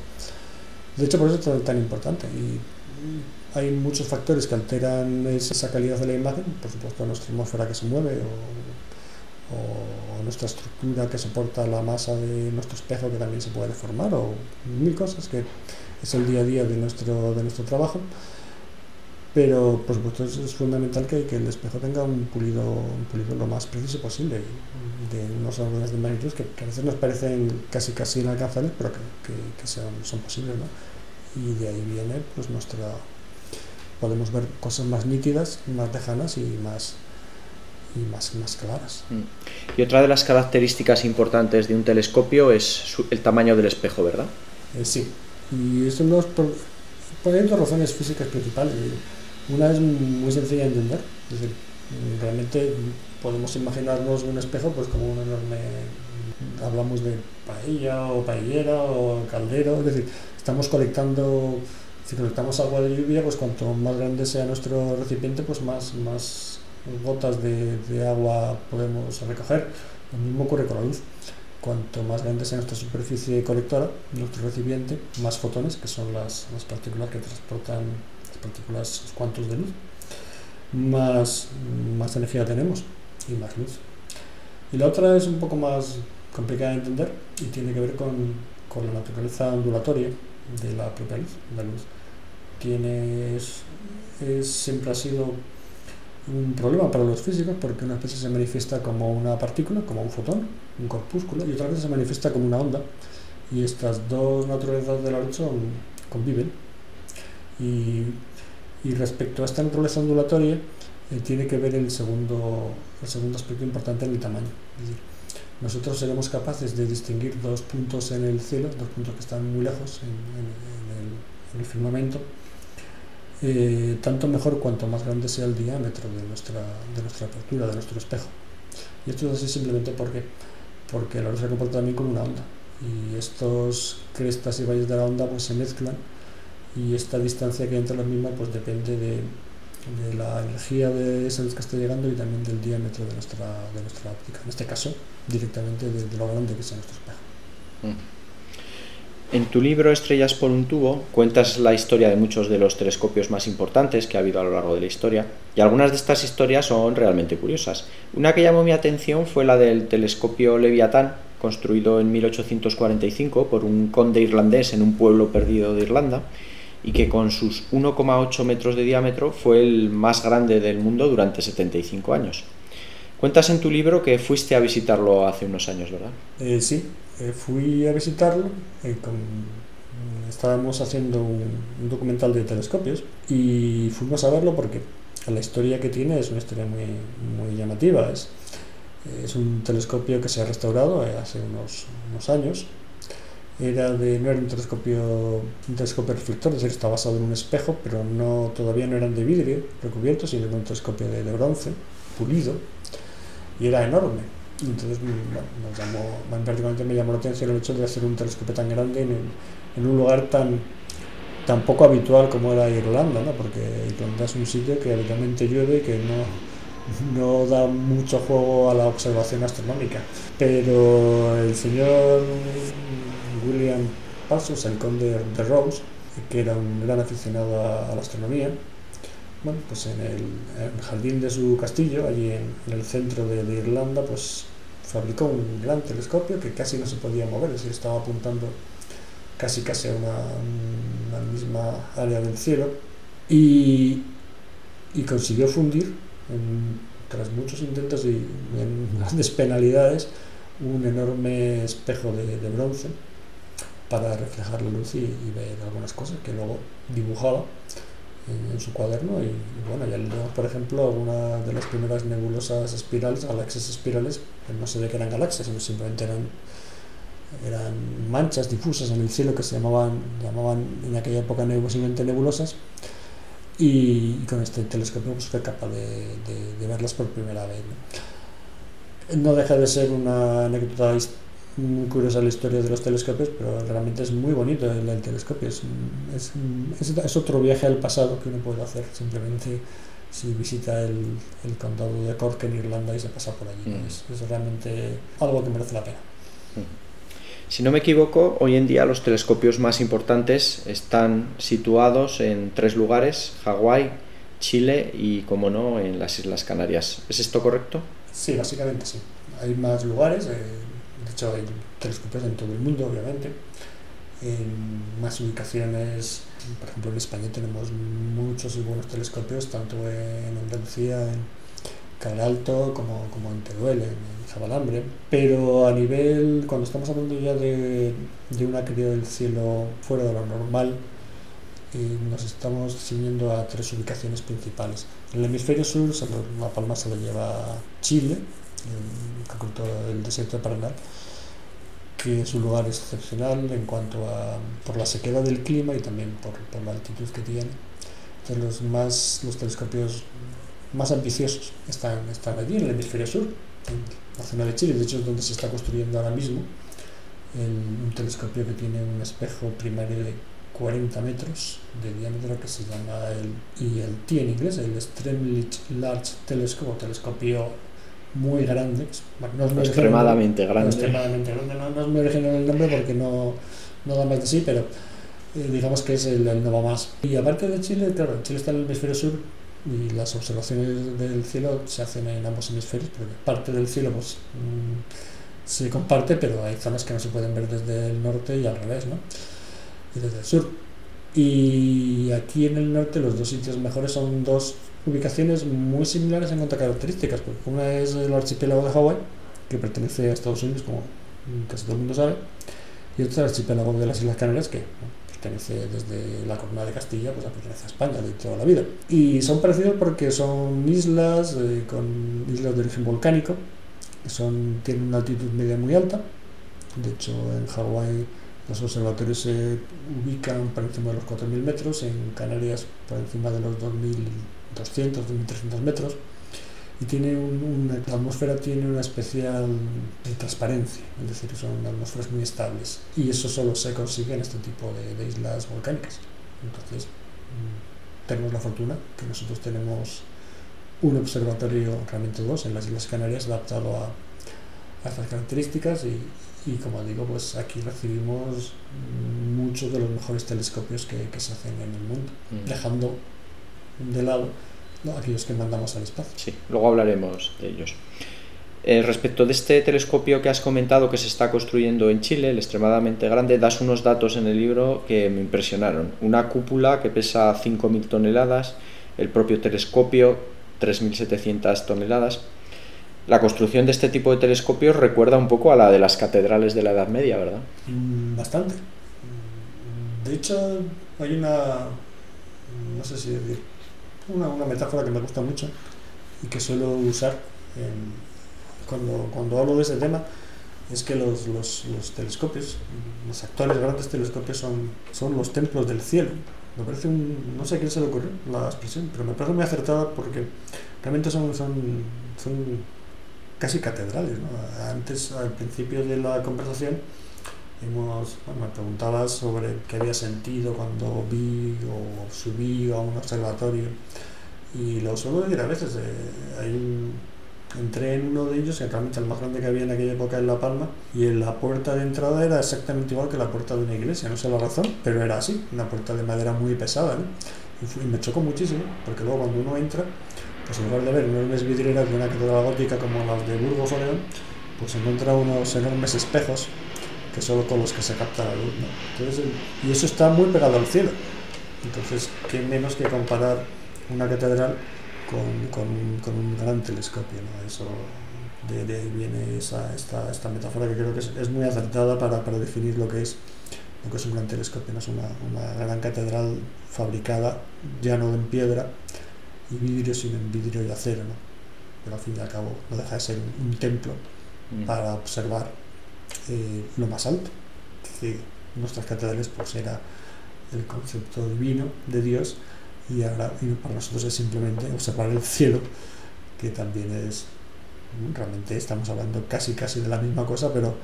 De hecho, por eso es tan, tan importante. Y hay muchos factores que alteran esa calidad de la imagen, por supuesto nuestra atmósfera que se mueve o, o nuestra estructura que soporta la masa de nuestro espejo que también se puede deformar o mil cosas que es el día a día de nuestro, de nuestro trabajo pero por supuesto es, fundamental que, que, el espejo tenga un pulido, un pulido lo más preciso posible de unos órdenes de magnitud que, a veces nos parecen casi casi inalcanzables pero que, que, son, son, posibles ¿no? y de ahí viene pues nuestra podemos ver cosas más nítidas más lejanas y más y más, más claras. Mm. Y otra de las características importantes de un telescopio es el tamaño del espejo, ¿verdad? Eh, sí, y eso no es por, por dos razones físicas principales. Una es muy sencilla de entender, es decir, realmente podemos imaginarnos un espejo pues como un enorme, hablamos de paella o paellera o caldero, es decir, estamos colectando, si colectamos agua de lluvia, pues cuanto más grande sea nuestro recipiente, pues más, más gotas de, de agua podemos recoger. Lo mismo ocurre con la luz. Cuanto más grande sea nuestra superficie colectora, nuestro recipiente, más fotones, que son las, las partículas que transportan partículas, los cuantos de luz, más, más energía tenemos y más luz. Y la otra es un poco más complicada de entender y tiene que ver con, con la naturaleza ondulatoria de la propia luz. La es, siempre ha sido un problema para los físicos porque una vez se manifiesta como una partícula, como un fotón, un corpúsculo, y otra vez se manifiesta como una onda. Y estas dos naturalezas de la luz conviven. Y respecto a esta naturaleza ondulatoria, eh, tiene que ver el segundo, el segundo aspecto importante en el tamaño. Nosotros seremos capaces de distinguir dos puntos en el cielo, dos puntos que están muy lejos en, el, firmamento, eh, tanto mejor cuanto más grande sea el diámetro de nuestra, de nuestra apertura, de nuestro espejo. Y esto es así simplemente porque, porque la luz se comporta también como una onda. Y estos crestas y valles de la onda pues, se mezclan y esta distancia que hay entre las mismas pues depende de, de la energía de esa luz que está llegando y también del diámetro de nuestra, de nuestra óptica, en este caso directamente de, lo grande que sea nuestro espejo. Mm. En tu libro Estrellas por un tubo cuentas la historia de muchos de los telescopios más importantes que ha habido a lo largo de la historia y algunas de estas historias son realmente curiosas. Una que llamó mi atención fue la del telescopio Leviatán, construido en 1845 por un conde irlandés en un pueblo perdido de Irlanda y que con sus 1,8 metros de diámetro fue el más grande del mundo durante 75 años. Cuentas en tu libro que fuiste a visitarlo hace unos años, ¿verdad? Eh, sí, eh, fui a visitarlo. Eh, estábamos haciendo un, documental de telescopios y fuimos a verlo porque la historia que tiene es una historia muy, muy llamativa. Es, es un telescopio que se ha restaurado hace unos, unos años era de, no era un telescopio, un telescopio reflector, es decir, está basado en un espejo, pero no, todavía no eran de vidrio recubiertos, sino un telescopio de, bronce, pulido, y era enorme. Entonces, bueno, nos llamó, prácticamente me llamó la atención el hecho de hacer un telescopio tan grande en, en un lugar tan, tan poco habitual como era Irlanda, ¿no? porque Irlanda es un sitio que habitualmente llueve y que no, no da mucho juego a la observación astronómica. Pero el señor William Parsons, el conde de Rose, que era un gran aficionado a, la astronomía. Bueno, pues en el, jardín de su castillo, allí en, el centro de, Irlanda, pues fabricó un gran telescopio que casi no se podía mover, es decir, estaba apuntando casi casi a una, misma área del cielo y, consiguió fundir, tras muchos intentos y grandes penalidades, un enorme espejo de bronce para reflejar la luz y, ver algunas cosas que luego dibujaba en, su cuaderno y, bueno, ya leemos por ejemplo algunas de las primeras nebulosas espirales, galaxias espirales, que no se ve que eran galaxias, sino simplemente eran, eran manchas difusas en el cielo que se llamaban, llamaban en aquella época posiblemente nebulosas y, con este telescopio pues, fue capaz de, de, verlas por primera vez. ¿no? deja de ser una anécdota muy curiosa la historia de los telescopios, pero realmente es muy bonito el, telescopio. Es, es, es, otro viaje al pasado que uno puede hacer simplemente si visita el, el condado de Cork en Irlanda y se pasa por allí. Mm. Es, realmente algo que merece la pena. Mm. Si no me equivoco, hoy en día los telescopios más importantes están situados en tres lugares, Hawái, Chile y, como no, en las Islas Canarias. ¿Es esto correcto? Sí, básicamente sí hay más lugares, de hecho hay telescopios en todo el mundo, obviamente, en más ubicaciones, por ejemplo en España tenemos muchos y buenos telescopios, tanto en Andalucía, en Alto como, como en Teruel, en, Zabalambre, pero a nivel, cuando estamos hablando ya de, de una caída del cielo fuera de lo normal, eh, nos estamos ciñendo a tres ubicaciones principales. En el hemisferio sur, La Palma se lo lleva Chile, el, el desierto de Paraná, que es un lugar excepcional en cuanto a por la sequedad del clima y también por, por la altitud que tiene. Entonces los más los telescopios más ambiciosos están, están allí en el hemisferio sur, en la zona de Chile, de hecho es donde se está construyendo ahora mismo el, un telescopio que tiene un espejo primario de 40 metros de diámetro que se llama el ILT en inglés, el Extremely Large Telescope, telescopio muy grande. no es muy extremadamente grande. No, extremadamente grande. No, es muy original el nombre porque no, no da más de sí, pero eh, digamos que es el, el no más. Y aparte de Chile, claro, Chile está en el hemisferio sur y las observaciones del cielo se hacen en ambos hemisferios, porque parte del cielo pues, mm, se comparte, pero hay zonas que no se pueden ver desde el norte y al revés, ¿no? y desde el sur. Y aquí en el norte los dos sitios mejores son dos ubicaciones muy similares en cuanto a características, porque una es el archipiélago de Hawái, que pertenece a Estados Unidos, como casi todo el mundo sabe, y otro es el archipiélago de las Islas Canarias, que pertenece desde la corona de Castilla, pues pertenece a España de toda la vida. Y son parecidos porque son islas eh, con islas de origen volcánico, que son, tienen una altitud media muy alta. De hecho, en Hawái los observatorios se ubican por encima de los 4.000 metros, en Canarias por encima de los 2.200, 2.300 metros y tiene una, la atmósfera tiene una especial transparencia, es decir, son atmósferas muy estables y eso solo se consigue en este tipo de, islas volcánicas. Entonces, mm, tenemos la fortuna que nosotros tenemos un observatorio, realmente dos, en las Islas Canarias adaptado a, a estas características y, y, como digo, pues aquí recibimos muchos de los mejores telescopios que, que se hacen en el mundo, mm. dejando de lado ¿no? aquellos que mandamos al espacio. Sí, luego hablaremos de ellos. Eh, respecto de este telescopio que has comentado que se está construyendo en Chile, el extremadamente grande, das unos datos en el libro que me impresionaron. Una cúpula que pesa 5.000 toneladas, el propio telescopio 3.700 toneladas. La construcción de este tipo de telescopios recuerda un poco a la de las catedrales de la Edad Media, ¿verdad? Mm, bastante. De hecho, hay una, no sé si decir, una, una, metáfora que me gusta mucho y que suelo usar cuando, cuando hablo de ese tema, es que los, los, los, telescopios, los actuales grandes telescopios son, son los templos del cielo. Me parece un, no sé a quién se le ocurrió la expresión, pero me parece muy acertada porque realmente son, son casi catedrales. ¿no? Antes, al principio de la conversación, hemos, me preguntabas sobre qué había sentido cuando vi o subí a un observatorio y lo suelo decir a veces. Eh, hay entré en uno de ellos, que realmente el más grande que había en aquella época en La Palma, y en la puerta de entrada era exactamente igual que la puerta de una iglesia, no sé la razón, pero era así, una puerta de madera muy pesada. Y, me chocó muchísimo, porque luego cuando uno entra, en lugar de ver enormes vidrieras de una catedral gótica como las de Burgos o León, pues encuentra unos enormes espejos que son con los que se capta la luz. Y eso está muy pegado al cielo. Entonces, qué menos que comparar una catedral con, un gran telescopio. ¿no? Eso, de, viene esa, esta, esta metáfora que creo que es, es muy acertada para, para, definir lo que es lo que es un gran telescopio. ¿no? Es una, una gran catedral fabricada ya no en piedra y vidrio, sino en vidrio y acero. ¿no? Pero al fin y al cabo no deja de ser un, un templo mm. para observar eh, lo más alto. Que nuestras catedrales pues era el concepto divino de Dios y ahora para nosotros es simplemente observar el cielo, que también es realmente estamos hablando casi casi de la misma cosa, pero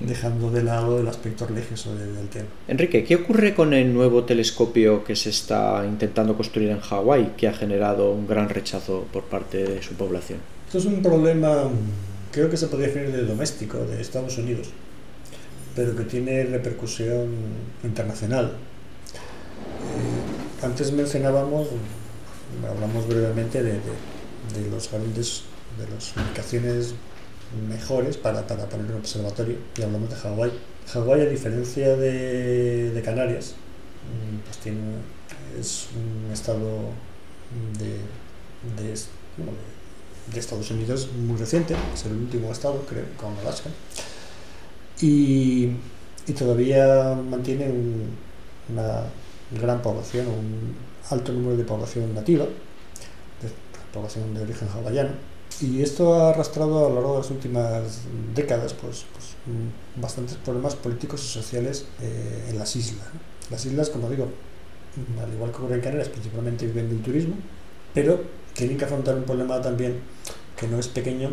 dejando de lado el aspecto religioso del, tema. Enrique, ¿qué ocurre con el nuevo telescopio que se está intentando construir en Hawái, que ha generado un gran rechazo por parte de su población? Esto es un problema, creo que se podría definir de doméstico, de Estados Unidos, pero que tiene repercusión internacional. Antes mencionábamos, hablamos brevemente de, de, de los grandes, de las ubicaciones mejores para, para poner un observatorio y hablamos de Hawái. Hawái, a diferencia de, Canarias, mm, pues tiene, es un estado de, de, Estados Unidos muy reciente, es el último estado, creo, con Alaska, y, y todavía mantiene un, una gran población, un alto número de población nativa, de población de origen hawaiano, y esto ha arrastrado a lo largo de las últimas décadas pues, pues mm, bastantes problemas políticos y sociales eh, en las islas. Las islas, como digo, al igual que ocurre en Canarias, principalmente viven del turismo, pero tienen que afrontar un problema también que no es pequeño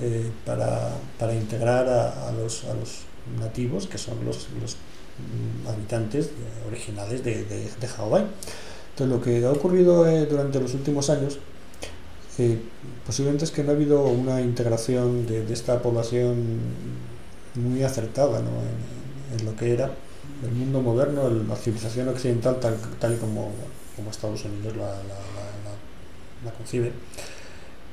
eh, para, para, integrar a, a, los, a, los, nativos, que son los, los mm, habitantes originales de, de, de, Hawái. Entonces, lo que ha ocurrido eh, durante los últimos años, eh, posiblemente es que no ha habido una integración de, de esta población muy acertada ¿no? en, en, lo que era el mundo moderno, la civilización occidental tal, tal y como, como Estados Unidos la, la, la, la concibe.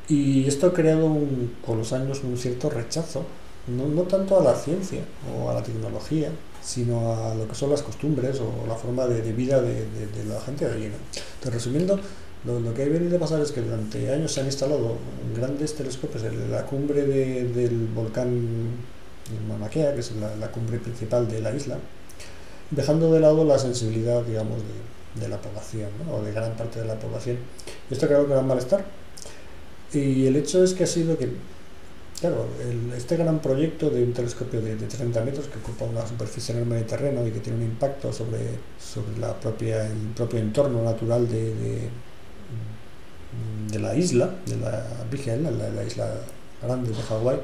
Y esto ha creado un, con los años un cierto rechazo, no, no, tanto a la ciencia o a la tecnología, sino a lo que son las costumbres o la forma de, de vida de, de, de, la gente de allí. ¿no? Entonces, resumiendo, lo, que ha venido a pasar es que durante años se han instalado grandes telescopios en la cumbre del volcán Mauna Kea, que es la, cumbre principal de la isla, dejando de lado la sensibilidad, digamos, de, la población, o de gran parte de la población. Esto creo que da malestar, y el hecho es que ha sido que, claro, este gran proyecto de un telescopio de, de, 30 metros que ocupa una superficie enorme de terreno y que tiene un impacto sobre, sobre la propia, el propio entorno natural de, de la isla, de la Island, la, la isla grande de Hawái,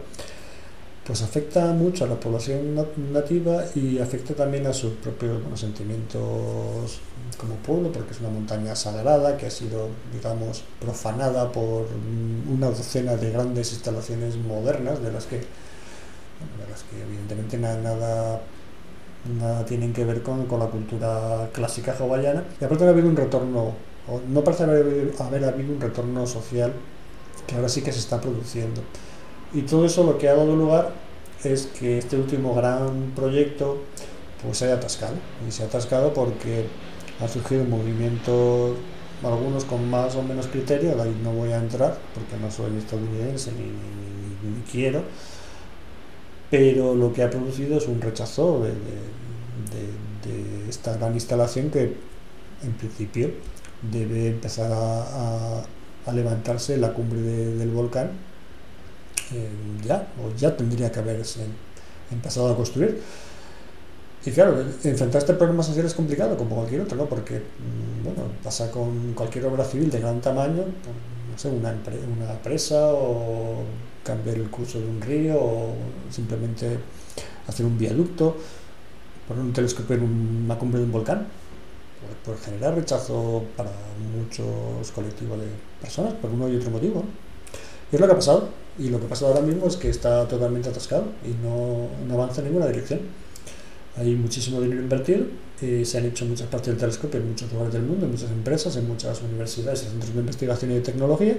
pues afecta mucho a la población nativa y afecta también a sus propios bueno, sentimientos como pueblo, porque es una montaña sagrada que ha sido, digamos, profanada por una docena de grandes instalaciones modernas, de las que, de las que evidentemente nada, nada, nada tienen que ver con, con, la cultura clásica hawaiana. Y aparte ha habido un retorno, no parece haber, habido un retorno social que ahora sí que se está produciendo. Y todo eso lo que ha dado lugar es que este último gran proyecto pues se haya atascado. Y se ha atascado porque ha surgido un movimiento, algunos con más o menos criterio, ahí no voy a entrar porque no soy estadounidense ni, quiero, pero lo que ha producido es un rechazo de esta gran instalación que en principio debe empezar a, levantarse la cumbre del volcán eh, ya, o ya tendría que haberse empezado a construir. Y claro, enfrentar este problema social es complicado, como cualquier otro, ¿no? Porque, mm, bueno, pasa con cualquier obra civil de gran tamaño, no sé, una, una presa o cambiar el curso de un río o simplemente hacer un viaducto, poner un telescopio en una cumbre de un volcán, por, generar rechazo para muchos colectivos de personas, por uno y otro motivo. Y es lo que ha pasado. Y lo que pasa ahora mismo es que está totalmente atascado y no, avanza en ninguna dirección. Hay muchísimo dinero invertido, eh, se han hecho muchas partes del telescopio en muchos lugares del mundo, en muchas empresas, en muchas universidades y centros de investigación y de tecnología,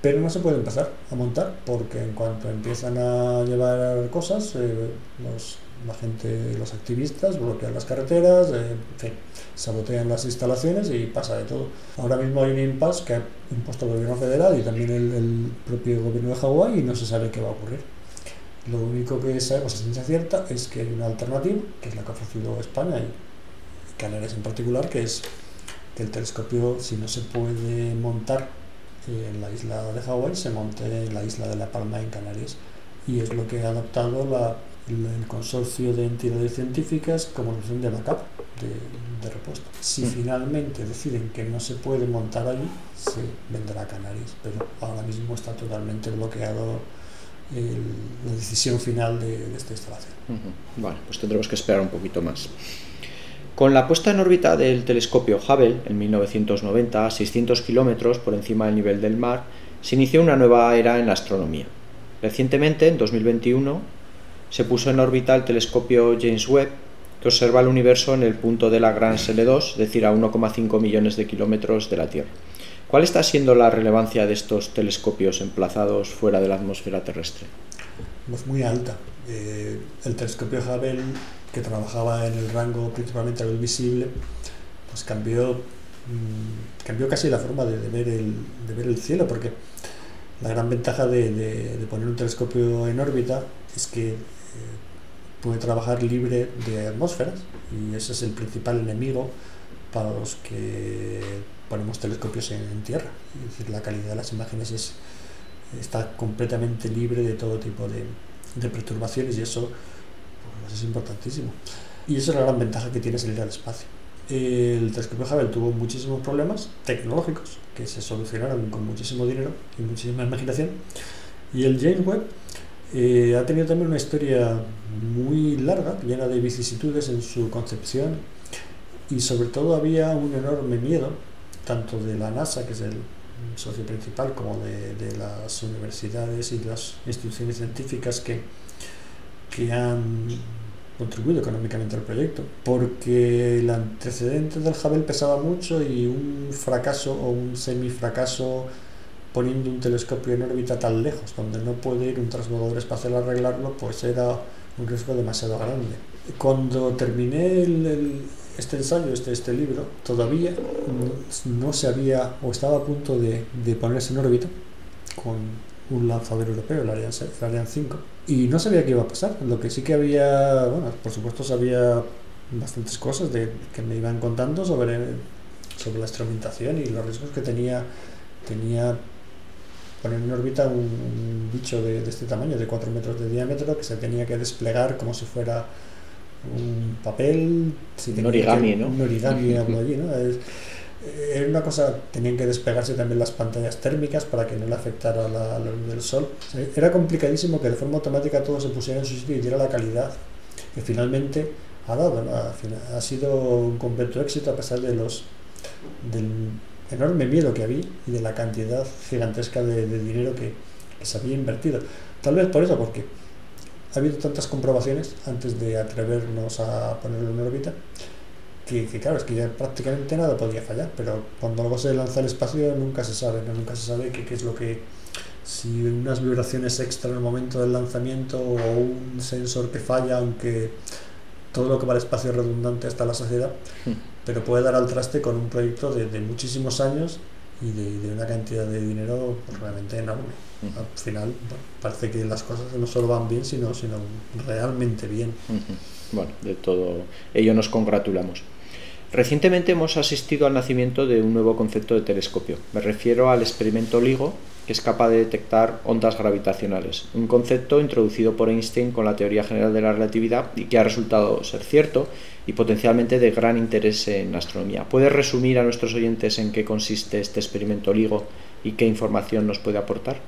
pero no se puede empezar a montar porque en cuanto empiezan a llevar cosas, eh, los, la gente, los activistas bloquean las carreteras, eh, en fin, sabotean las instalaciones y pasa de todo. Ahora mismo hay un impasse que ha impuesto el gobierno federal y también el, el propio gobierno de Hawái y no se sabe qué va a ocurrir. Lo único que sabemos a ciencia cierta es que hay una alternativa, que es la que ha ofrecido España y Canarias en particular, que es que el telescopio, si no se puede montar en la isla de Hawái, se monte en la isla de La Palma en Canarias. Y es lo que ha adoptado la, el consorcio de entidades científicas como opción de backup, de, de repuesto. Si mm. finalmente deciden que no se puede montar allí, se vendrá a Canarias, pero ahora mismo está totalmente bloqueado el, la decisión final de, de esta instalación. Uh -huh. Vale, pues tendremos que esperar un poquito más. Con la puesta en órbita del telescopio Hubble en 1990, a 600 kilómetros por encima del nivel del mar, se inició una nueva era en la astronomía. Recientemente, en 2021, se puso en órbita el telescopio James Webb, que observa el universo en el punto de la Lagrange L2, es decir, a 1,5 millones de kilómetros de la Tierra. ¿Cuál está siendo la relevancia de estos telescopios emplazados fuera de la atmósfera terrestre? pues muy alta. Eh, el telescopio Hubble, que trabajaba en el rango principalmente a luz visible, pues cambió, mm, cambió casi la forma de, ver el, de ver el cielo, porque la gran ventaja de, poner un telescopio en órbita es que eh, puede trabajar libre de atmósferas y ese es el principal enemigo para los que ponemos telescopios en, tierra. Es decir, la calidad de las imágenes es, está completamente libre de todo tipo de perturbaciones y eso pues, es importantísimo. Y esa es la gran ventaja que tiene salir al espacio. El telescopio Hubble tuvo muchísimos problemas tecnológicos que se solucionaron con muchísimo dinero y muchísima imaginación. Y el James Webb eh, ha tenido también una historia muy larga, llena de vicisitudes en su concepción y sobre todo había un enorme miedo, tanto de la NASA, que es el socio principal, como de, de las universidades y las instituciones científicas que, que han contribuido económicamente al proyecto, porque el antecedente del Hubble pesaba mucho y un fracaso o un semifracaso poniendo un telescopio en órbita tan lejos, donde no puede ir un transbordador espacial a arreglarlo, pues era un riesgo demasiado grande. Cuando terminé el, este ensayo, este, este libro, todavía no, se había o estaba a punto de, de ponerse en órbita con un lanzador europeo, el Ariane, el Ariane 5, y no sabía qué iba a pasar. Lo que sí que había, bueno, por supuesto sabía bastantes cosas de, que me iban contando sobre, sobre la instrumentación y los riesgos que tenía, tenía poner en órbita un, bicho de, de, este tamaño, de 4 metros de diámetro, que se tenía que desplegar como si fuera un papel. un origami, ¿no? Un origami, hablo allí, ¿no? Es, era una cosa, tenían que despegarse también las pantallas térmicas para que no le afectara la, luz del sol. Era complicadísimo que de forma automática todo se pusiera en su sitio y diera la calidad que finalmente ha dado. Ha sido un completo éxito a pesar de los del enorme miedo que había y de la cantidad gigantesca de, dinero que, que se había invertido. Tal vez por eso, porque ha habido tantas comprobaciones antes de atrevernos a ponerlo en órbita que, claro, es que ya prácticamente nada podía fallar, pero cuando algo se lanza al espacio nunca se sabe, ¿no? nunca se sabe qué, es lo que, si unas vibraciones extra en el momento del lanzamiento o un sensor que falla, aunque todo lo que va al espacio es redundante hasta la sociedad, hmm. pero puede dar al traste con un proyecto de, de muchísimos años y de, una cantidad de dinero pues, realmente enorme. Al final parece que las cosas no solo van bien, sino, sino realmente bien. Bueno, de todo ello nos congratulamos. Recientemente hemos asistido al nacimiento de un nuevo concepto de telescopio. Me refiero al experimento LIGO, que es capaz de detectar ondas gravitacionales, un concepto introducido por Einstein con la teoría general de la relatividad y que ha resultado ser cierto y potencialmente de gran interés en astronomía. ¿Puedes resumir a nuestros oyentes en qué consiste este experimento LIGO y qué información nos puede aportar?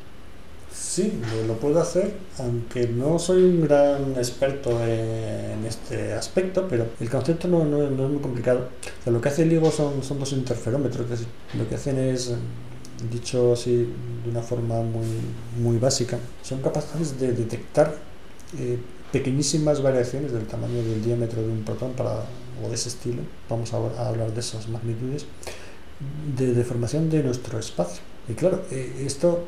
Sí, lo, puedo hacer, aunque no soy un gran experto en este aspecto, pero el concepto no, no, es muy complicado. lo que hace el LIGO son, son dos interferómetros, lo que hacen es dicho así de una forma muy, muy básica, son capaces de detectar eh, pequeñísimas variaciones del tamaño del diámetro de un protón para, o de ese estilo, vamos a, hablar de esas magnitudes, de deformación de nuestro espacio. Y claro, eh, esto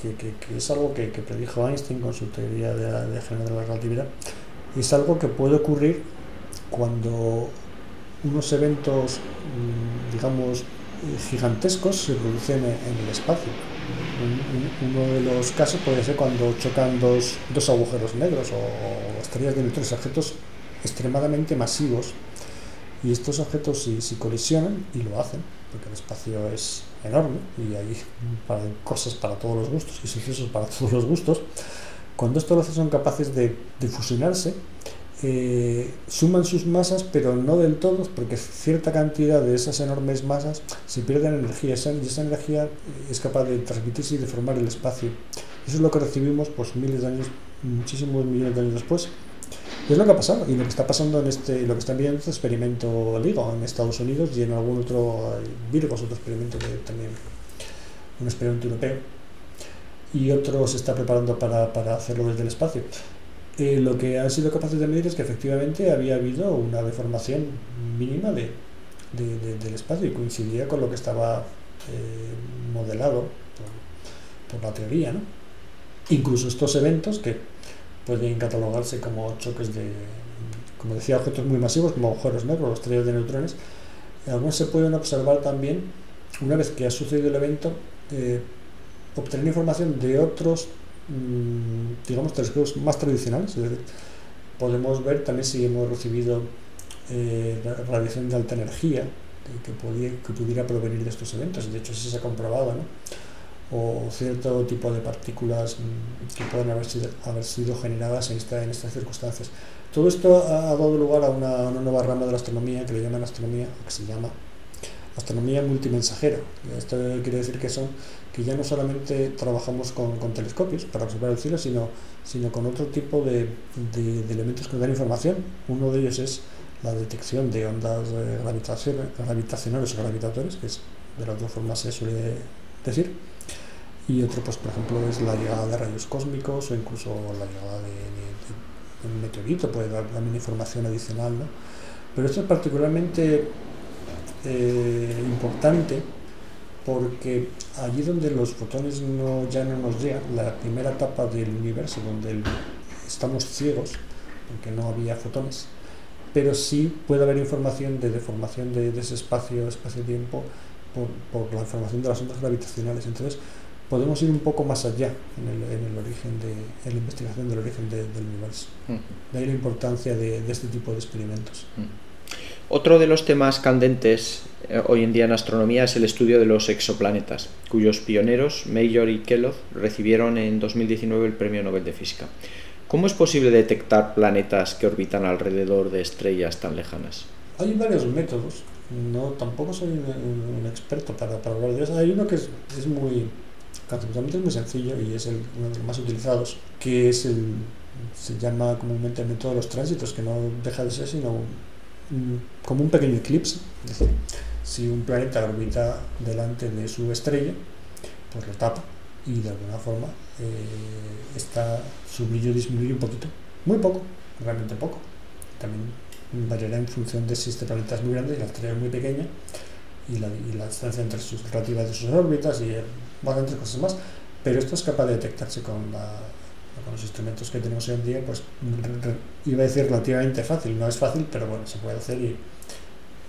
que, que, es algo que, que, predijo Einstein con su teoría de, de general de la relatividad, es algo que puede ocurrir cuando unos eventos, mm, digamos, gigantescos se producen en el espacio. uno de los casos puede ser cuando chocan dos, dos agujeros negros o, estrellas de neutrones, objetos extremadamente masivos. Y estos objetos si, si, colisionan, y lo hacen, porque el espacio es enorme y hay para, cosas para todos los gustos y sucesos para todos los gustos, cuando estos lo son capaces de, de fusionarse, eh, suman sus masas, pero no del todo, porque cierta cantidad de esas enormes masas se pierden energía y esa energía es capaz de transmitirse y de formar el espacio. Eso es lo que recibimos pues, miles de años, muchísimos millones de años después. Es lo que ha pasado y lo que está pasando en este, lo que están viendo este experimento LIGO en Estados Unidos y en algún otro, Virgos, otro experimento que también, un experimento europeo. Y otro se está preparando para, para hacerlo desde el espacio. Eh, lo que han sido capaces de medir es que efectivamente había habido una deformación mínima de, del espacio y coincidía con lo que estaba eh, modelado por, la teoría. ¿no? Incluso estos eventos que pueden catalogarse como choques de, como decía, objetos muy masivos, como agujeros negros, estrellas de neutrones. Algunos se pueden observar también, una vez que ha sucedido el evento, eh, obtener información de otros, mm, digamos, telescopios más tradicionales. podemos ver también si hemos recibido eh, radiación de alta energía que, que, pudiera provenir de estos eventos. De hecho, sí se ha comprobado, ¿no? O cierto tipo de partículas mm, que pueden haber sido, haber sido generadas en, esta, en estas circunstancias. Todo esto ha, dado lugar a una, nueva rama de la astronomía que le llaman astronomía, que se llama astronomía multimensajera. Esto quiere decir que son que ya no solamente trabajamos con, con telescopios para observar el cielo, sino, sino con otro tipo de, de, de, elementos que nos dan información. Uno de ellos es la detección de ondas eh, gravitacionales o gravitatorias, que es de las dos formas se suele decir y otro, pues, por ejemplo, es la llegada de rayos cósmicos o incluso la llegada de, un meteorito, puede dar también información adicional. ¿no? Pero esto es particularmente eh, importante porque allí donde los fotones no, ya no nos llegan, la primera etapa del universo donde estamos ciegos, porque no había fotones, pero sí puede haber información de deformación de, ese espacio, espacio-tiempo, por, por, la información de las ondas gravitacionales. Entonces, podemos ir un poco más allá en el, origen de en la investigación del origen del universo. De ahí la importancia de, este tipo de experimentos. Otro de los temas candentes eh, hoy en día en astronomía es el estudio de los exoplanetas, cuyos pioneros, Major y Kellogg, recibieron en 2019 el Premio Nobel de Física. ¿Cómo es posible detectar planetas que orbitan alrededor de estrellas tan lejanas? Hay varios métodos. No, tampoco soy un, experto para, hablar de eso. Hay uno que es, es muy, conceptualmente es muy sencillo y es el, uno de los más utilizados, que es el, se llama comúnmente el método de los tránsitos, que no deja de ser sino como un pequeño eclipse. Es decir, si un planeta orbita delante de su estrella, pues lo tapa y de alguna forma eh, está, su brillo disminuye un poquito, muy poco, realmente poco. También variará en función de si este planeta es muy grande y la estrella es muy pequeña y la, y la distancia entre sus relativas de sus órbitas y bastantes cosas más, pero esto es capaz de detectarse con, los instrumentos que tenemos hoy en día, pues iba a decir relativamente fácil, no es fácil, pero bueno, se puede hacer y,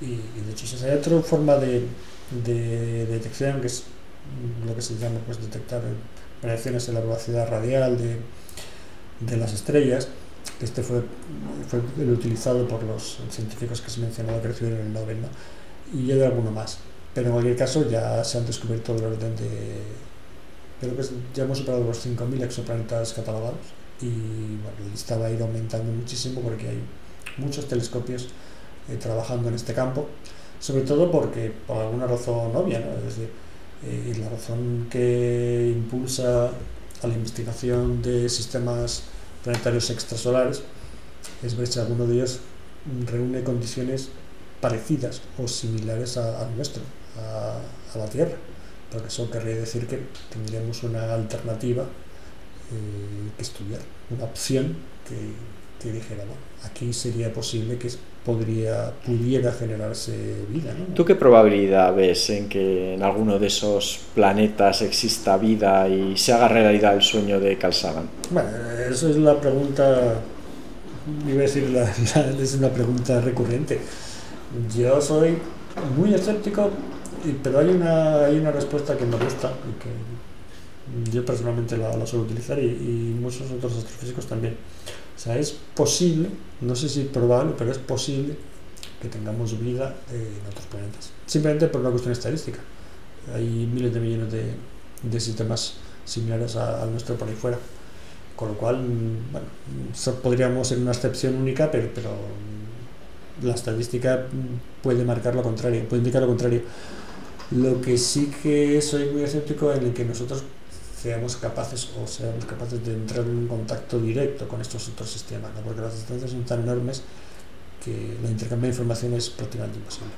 de hecho hay otra forma de, de, detección que es lo que se llama pues detectar variaciones en la velocidad radial de, las estrellas, este fue, el utilizado por los científicos que se mencionaba que recibieron el Nobel, ¿no? y hay alguno más. Pero en cualquier caso ya se han descubierto el orden de... Creo que ya hemos superado los 5.000 exoplanetas catalogados. Y bueno, la va a aumentando muchísimo porque hay muchos telescopios eh, trabajando en este campo, sobre todo porque por alguna razón obvia, ¿no? es decir, eh, la razón que impulsa a la investigación de sistemas planetarios extrasolares es ver si alguno de ellos reúne condiciones parecidas o similares al nuestro a, la Tierra, porque eso querría decir que tendríamos una alternativa eh, que estudiar, una opción que, que dijera, aquí sería posible que podría, pudiera generarse vida. ¿Tú qué probabilidad ves en que en alguno de esos planetas exista vida y se haga realidad el sueño de Carl Sagan? Bueno, eso es la pregunta, iba a decir, es una pregunta recurrente. Yo soy muy escéptico pero hay una, hay una respuesta que me gusta y que yo personalmente la, la suelo utilizar y, y, muchos otros astrofísicos también. O sea, es posible, no sé si probable, pero es posible que tengamos vida en otros planetas. Simplemente por una cuestión estadística. Hay miles de millones de, de sistemas similares al nuestro por ahí fuera. Con lo cual, bueno, podríamos ser una excepción única, pero, pero la estadística puede marcar lo contrario, puede indicar lo contrario. Lo que sí que soy muy escéptico en el que nosotros seamos capaces o seamos capaces de entrar en un contacto directo con estos otros sistemas, ¿no? porque las distancias son tan enormes que la intercambio de información es prácticamente imposible.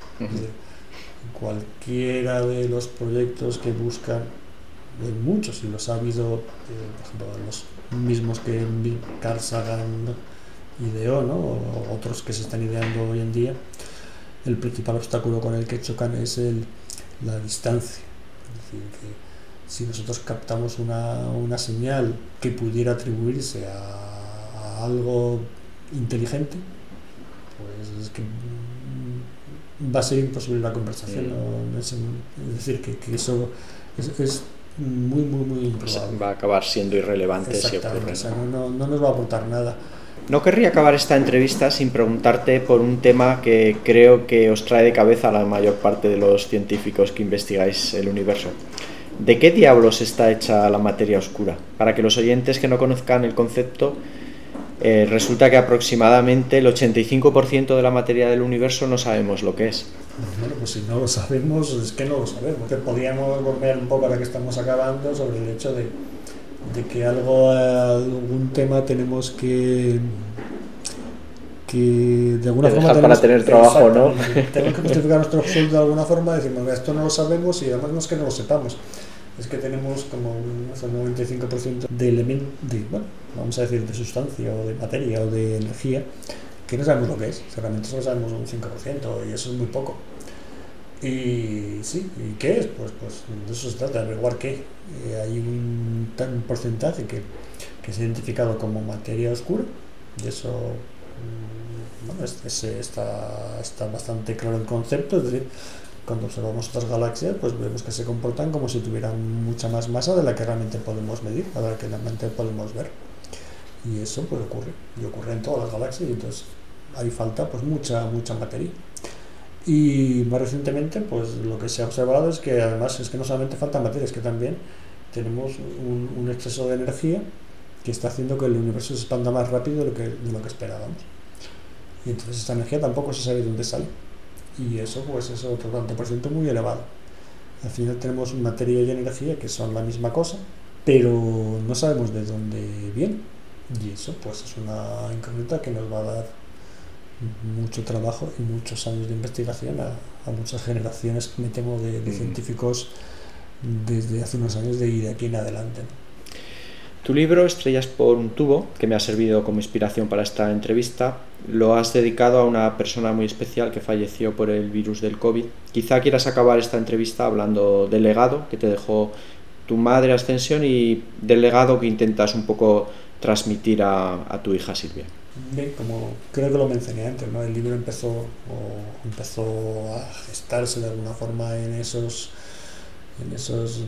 cualquiera de los proyectos que buscan, hay muchos y los ha habido, eh, por ejemplo, los mismos que Carl Sagan ideó, ¿no? o otros que se están ideando hoy en día, el principal obstáculo con el que chocan es el la distancia. Es decir, que si nosotros captamos una, una señal que pudiera atribuirse a, algo inteligente, pues es que va a ser imposible la conversación. Es, decir, que, eso es, muy, muy, muy improbable. Va a acabar siendo irrelevante si ocurre. no, no nos va a aportar nada. No querría acabar esta entrevista sin preguntarte por un tema que creo que os trae de cabeza a la mayor parte de los científicos que investigáis el universo. ¿De qué diablos está hecha la materia oscura? Para que los oyentes que no conozcan el concepto, eh, resulta que aproximadamente el 85% de la materia del universo no sabemos lo que es. Bueno, pues si no lo sabemos, es que no lo sabemos. Podríamos volver un poco a la que estamos acabando sobre el hecho de de que algo, algún tema tenemos que que de alguna forma para tener trabajo, ¿no? Tenemos que justificar nuestro sueldo de alguna forma, decimos, esto no lo sabemos y además no es que no lo sepamos, es que tenemos como un, 95% de elementos, de, bueno, vamos a decir, de sustancia o de materia o de energía que no sabemos lo que es, realmente solo sabemos un 5% y eso es muy poco. Y sí, ¿y qué es? Pues, pues de eso se trata, de averiguar qué. Eh, hay un, tan porcentaje que, que se identificado como materia oscura, y eso mm, bueno, está, está bastante claro el concepto, es decir, cuando observamos otras galaxias, pues vemos que se comportan como si tuvieran mucha más masa de la que realmente podemos medir, de la que realmente podemos ver. Y eso pues ocurre, y ocurre en todas las galaxias, y entonces hay falta pues mucha, mucha materia. Y más recientemente, pues lo que se ha observado es que además es que no solamente falta materia, es que también tenemos un, exceso de energía que está haciendo que el universo se expanda más rápido de lo que, de lo que esperábamos. Y entonces esta energía tampoco se sabe de dónde sale. Y eso pues es otro tanto por ciento muy elevado. Al final tenemos materia y energía que son la misma cosa, pero no sabemos de dónde viene. Y eso pues es una incógnita que nos va a dar mucho trabajo y muchos años de investigación a, muchas generaciones, me temo, de, científicos desde hace unos años de, de aquí en adelante. Tu libro, Estrellas por un tubo, que me ha servido como inspiración para esta entrevista, lo has dedicado a una persona muy especial que falleció por el virus del COVID. Quizá quieras acabar esta entrevista hablando del legado que te dejó tu madre Ascensión y del legado que intentas un poco transmitir a tu hija Silvia. Bien, como creo que lo mencioné antes, ¿no? el libro empezó, o empezó a gestarse de alguna forma en esos, en esos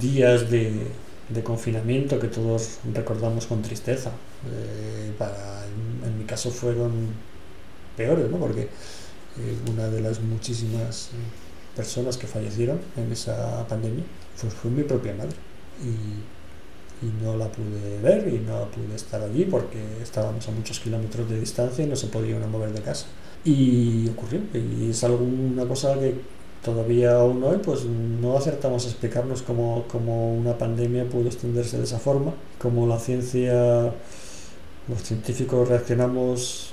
días de, de confinamiento que todos recordamos con tristeza. Eh, para, en, mi caso fueron peores, ¿no? porque eh, una de las muchísimas personas que fallecieron en esa pandemia pues fue mi propia madre. Y y no la pude ver y no pude estar allí porque estábamos a muchos kilómetros de distancia y no se podía uno mover de casa. Y ocurrió, y es alguna cosa que todavía aún hoy pues no acertamos a explicarnos cómo, cómo una pandemia pudo extenderse de esa forma, cómo la ciencia, los científicos reaccionamos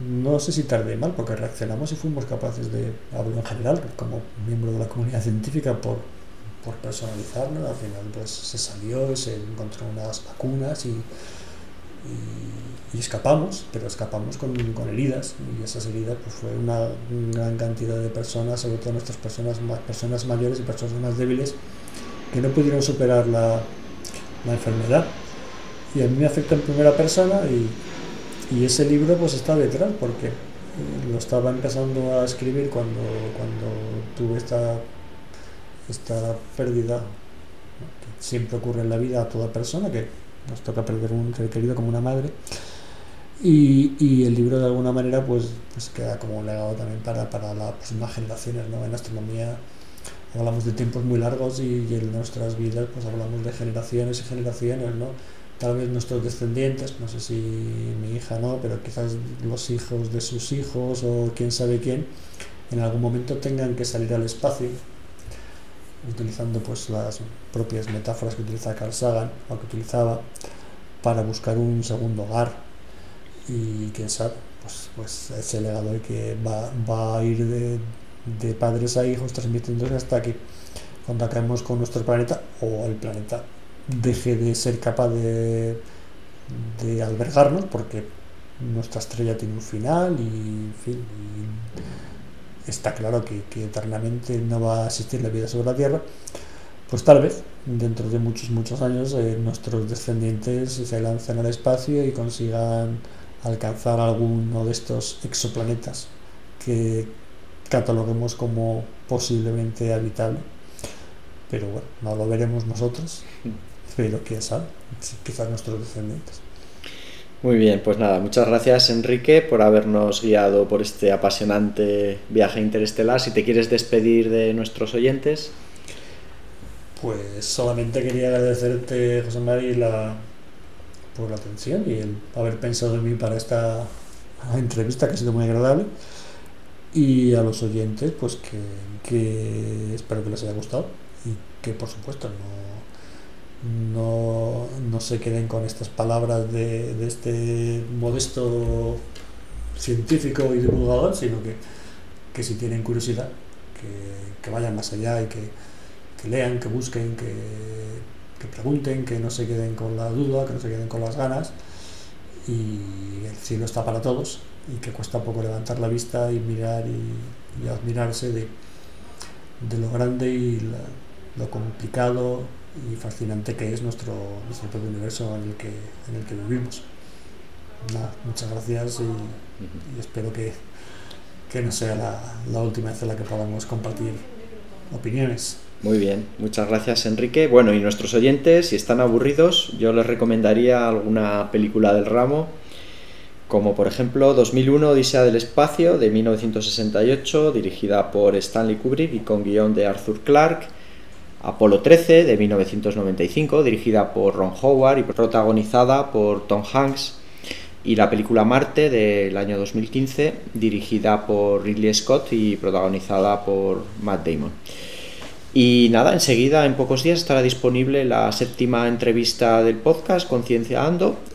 no sé si tarde mal, porque reaccionamos y fuimos capaces de, hablo en general, como miembro de la comunidad científica, por por personalizarlo, al final pues se salió, se encontró unas vacunas y, y, escapamos, pero escapamos con, con, heridas y esas heridas pues fue una, gran cantidad de personas, sobre todo nuestras personas, más, personas mayores y personas más débiles que no pudieron superar la, la enfermedad. Y a mí me afecta en primera persona y, y ese libro pues está detrás porque lo estaba empezando a escribir cuando, cuando tuve esta esta pérdida que siempre ocurre en la vida a toda persona, que nos toca perder un querido como una madre. Y, y, el libro de alguna manera pues, pues queda como un legado también para, para las próximas generaciones. ¿no? En astronomía hablamos de tiempos muy largos y, en nuestras vidas pues hablamos de generaciones y generaciones. ¿no? Tal vez nuestros descendientes, no sé si mi hija no, pero quizás los hijos de sus hijos o quién sabe quién, en algún momento tengan que salir al espacio utilizando pues las propias metáforas que utiliza Carl Sagan o que utilizaba para buscar un segundo hogar y quién sabe pues, pues ese legado que va, va a ir de, de, padres a hijos transmitiéndose hasta que cuando acabemos con nuestro planeta o el planeta deje de ser capaz de, de albergarnos porque nuestra estrella tiene un final y, en fin, y está claro que, eternamente no va a existir la vida sobre la Tierra, pues tal vez dentro de muchos, muchos años eh, nuestros descendientes se lancen al espacio y consigan alcanzar alguno de estos exoplanetas que cataloguemos como posiblemente habitable. Pero bueno, no lo veremos nosotros, pero quién sabe, quizás nuestros descendientes. Muy bien, pues nada, muchas gracias Enrique por habernos guiado por este apasionante viaje interestelar. Si te quieres despedir de nuestros oyentes. Pues solamente quería agradecerte, José María, la, por la atención y el haber pensado en mí para esta entrevista que ha sido muy agradable. Y a los oyentes, pues que, que espero que les haya gustado y que por supuesto no, no, no se queden con estas palabras de, de este modesto científico y divulgador, sino que, que si tienen curiosidad, que, que vayan más allá y que, que lean, que busquen, que, que, pregunten, que no se queden con la duda, que no se queden con las ganas. Y el cielo está para todos y que cuesta poco levantar la vista y mirar y, admirarse de, de, lo grande y lo complicado y fascinante que es nuestro, nuestro propio universo en el que, en el que vivimos. Nada, muchas gracias y, y espero que, que, no sea la, la última vez en la que podamos compartir opiniones. Muy bien, muchas gracias Enrique. Bueno, y nuestros oyentes, si están aburridos, yo les recomendaría alguna película del ramo, como por ejemplo 2001 Odisea del Espacio de 1968, dirigida por Stanley Kubrick y con guion de Arthur Clarke, Apolo 13 de 1995, dirigida por Ron Howard y protagonizada por Tom Hanks, y la película Marte del año 2015, dirigida por Ridley Scott y protagonizada por Matt Damon. Y nada, enseguida, en pocos días, estará disponible la séptima entrevista del podcast Conciencia Ando,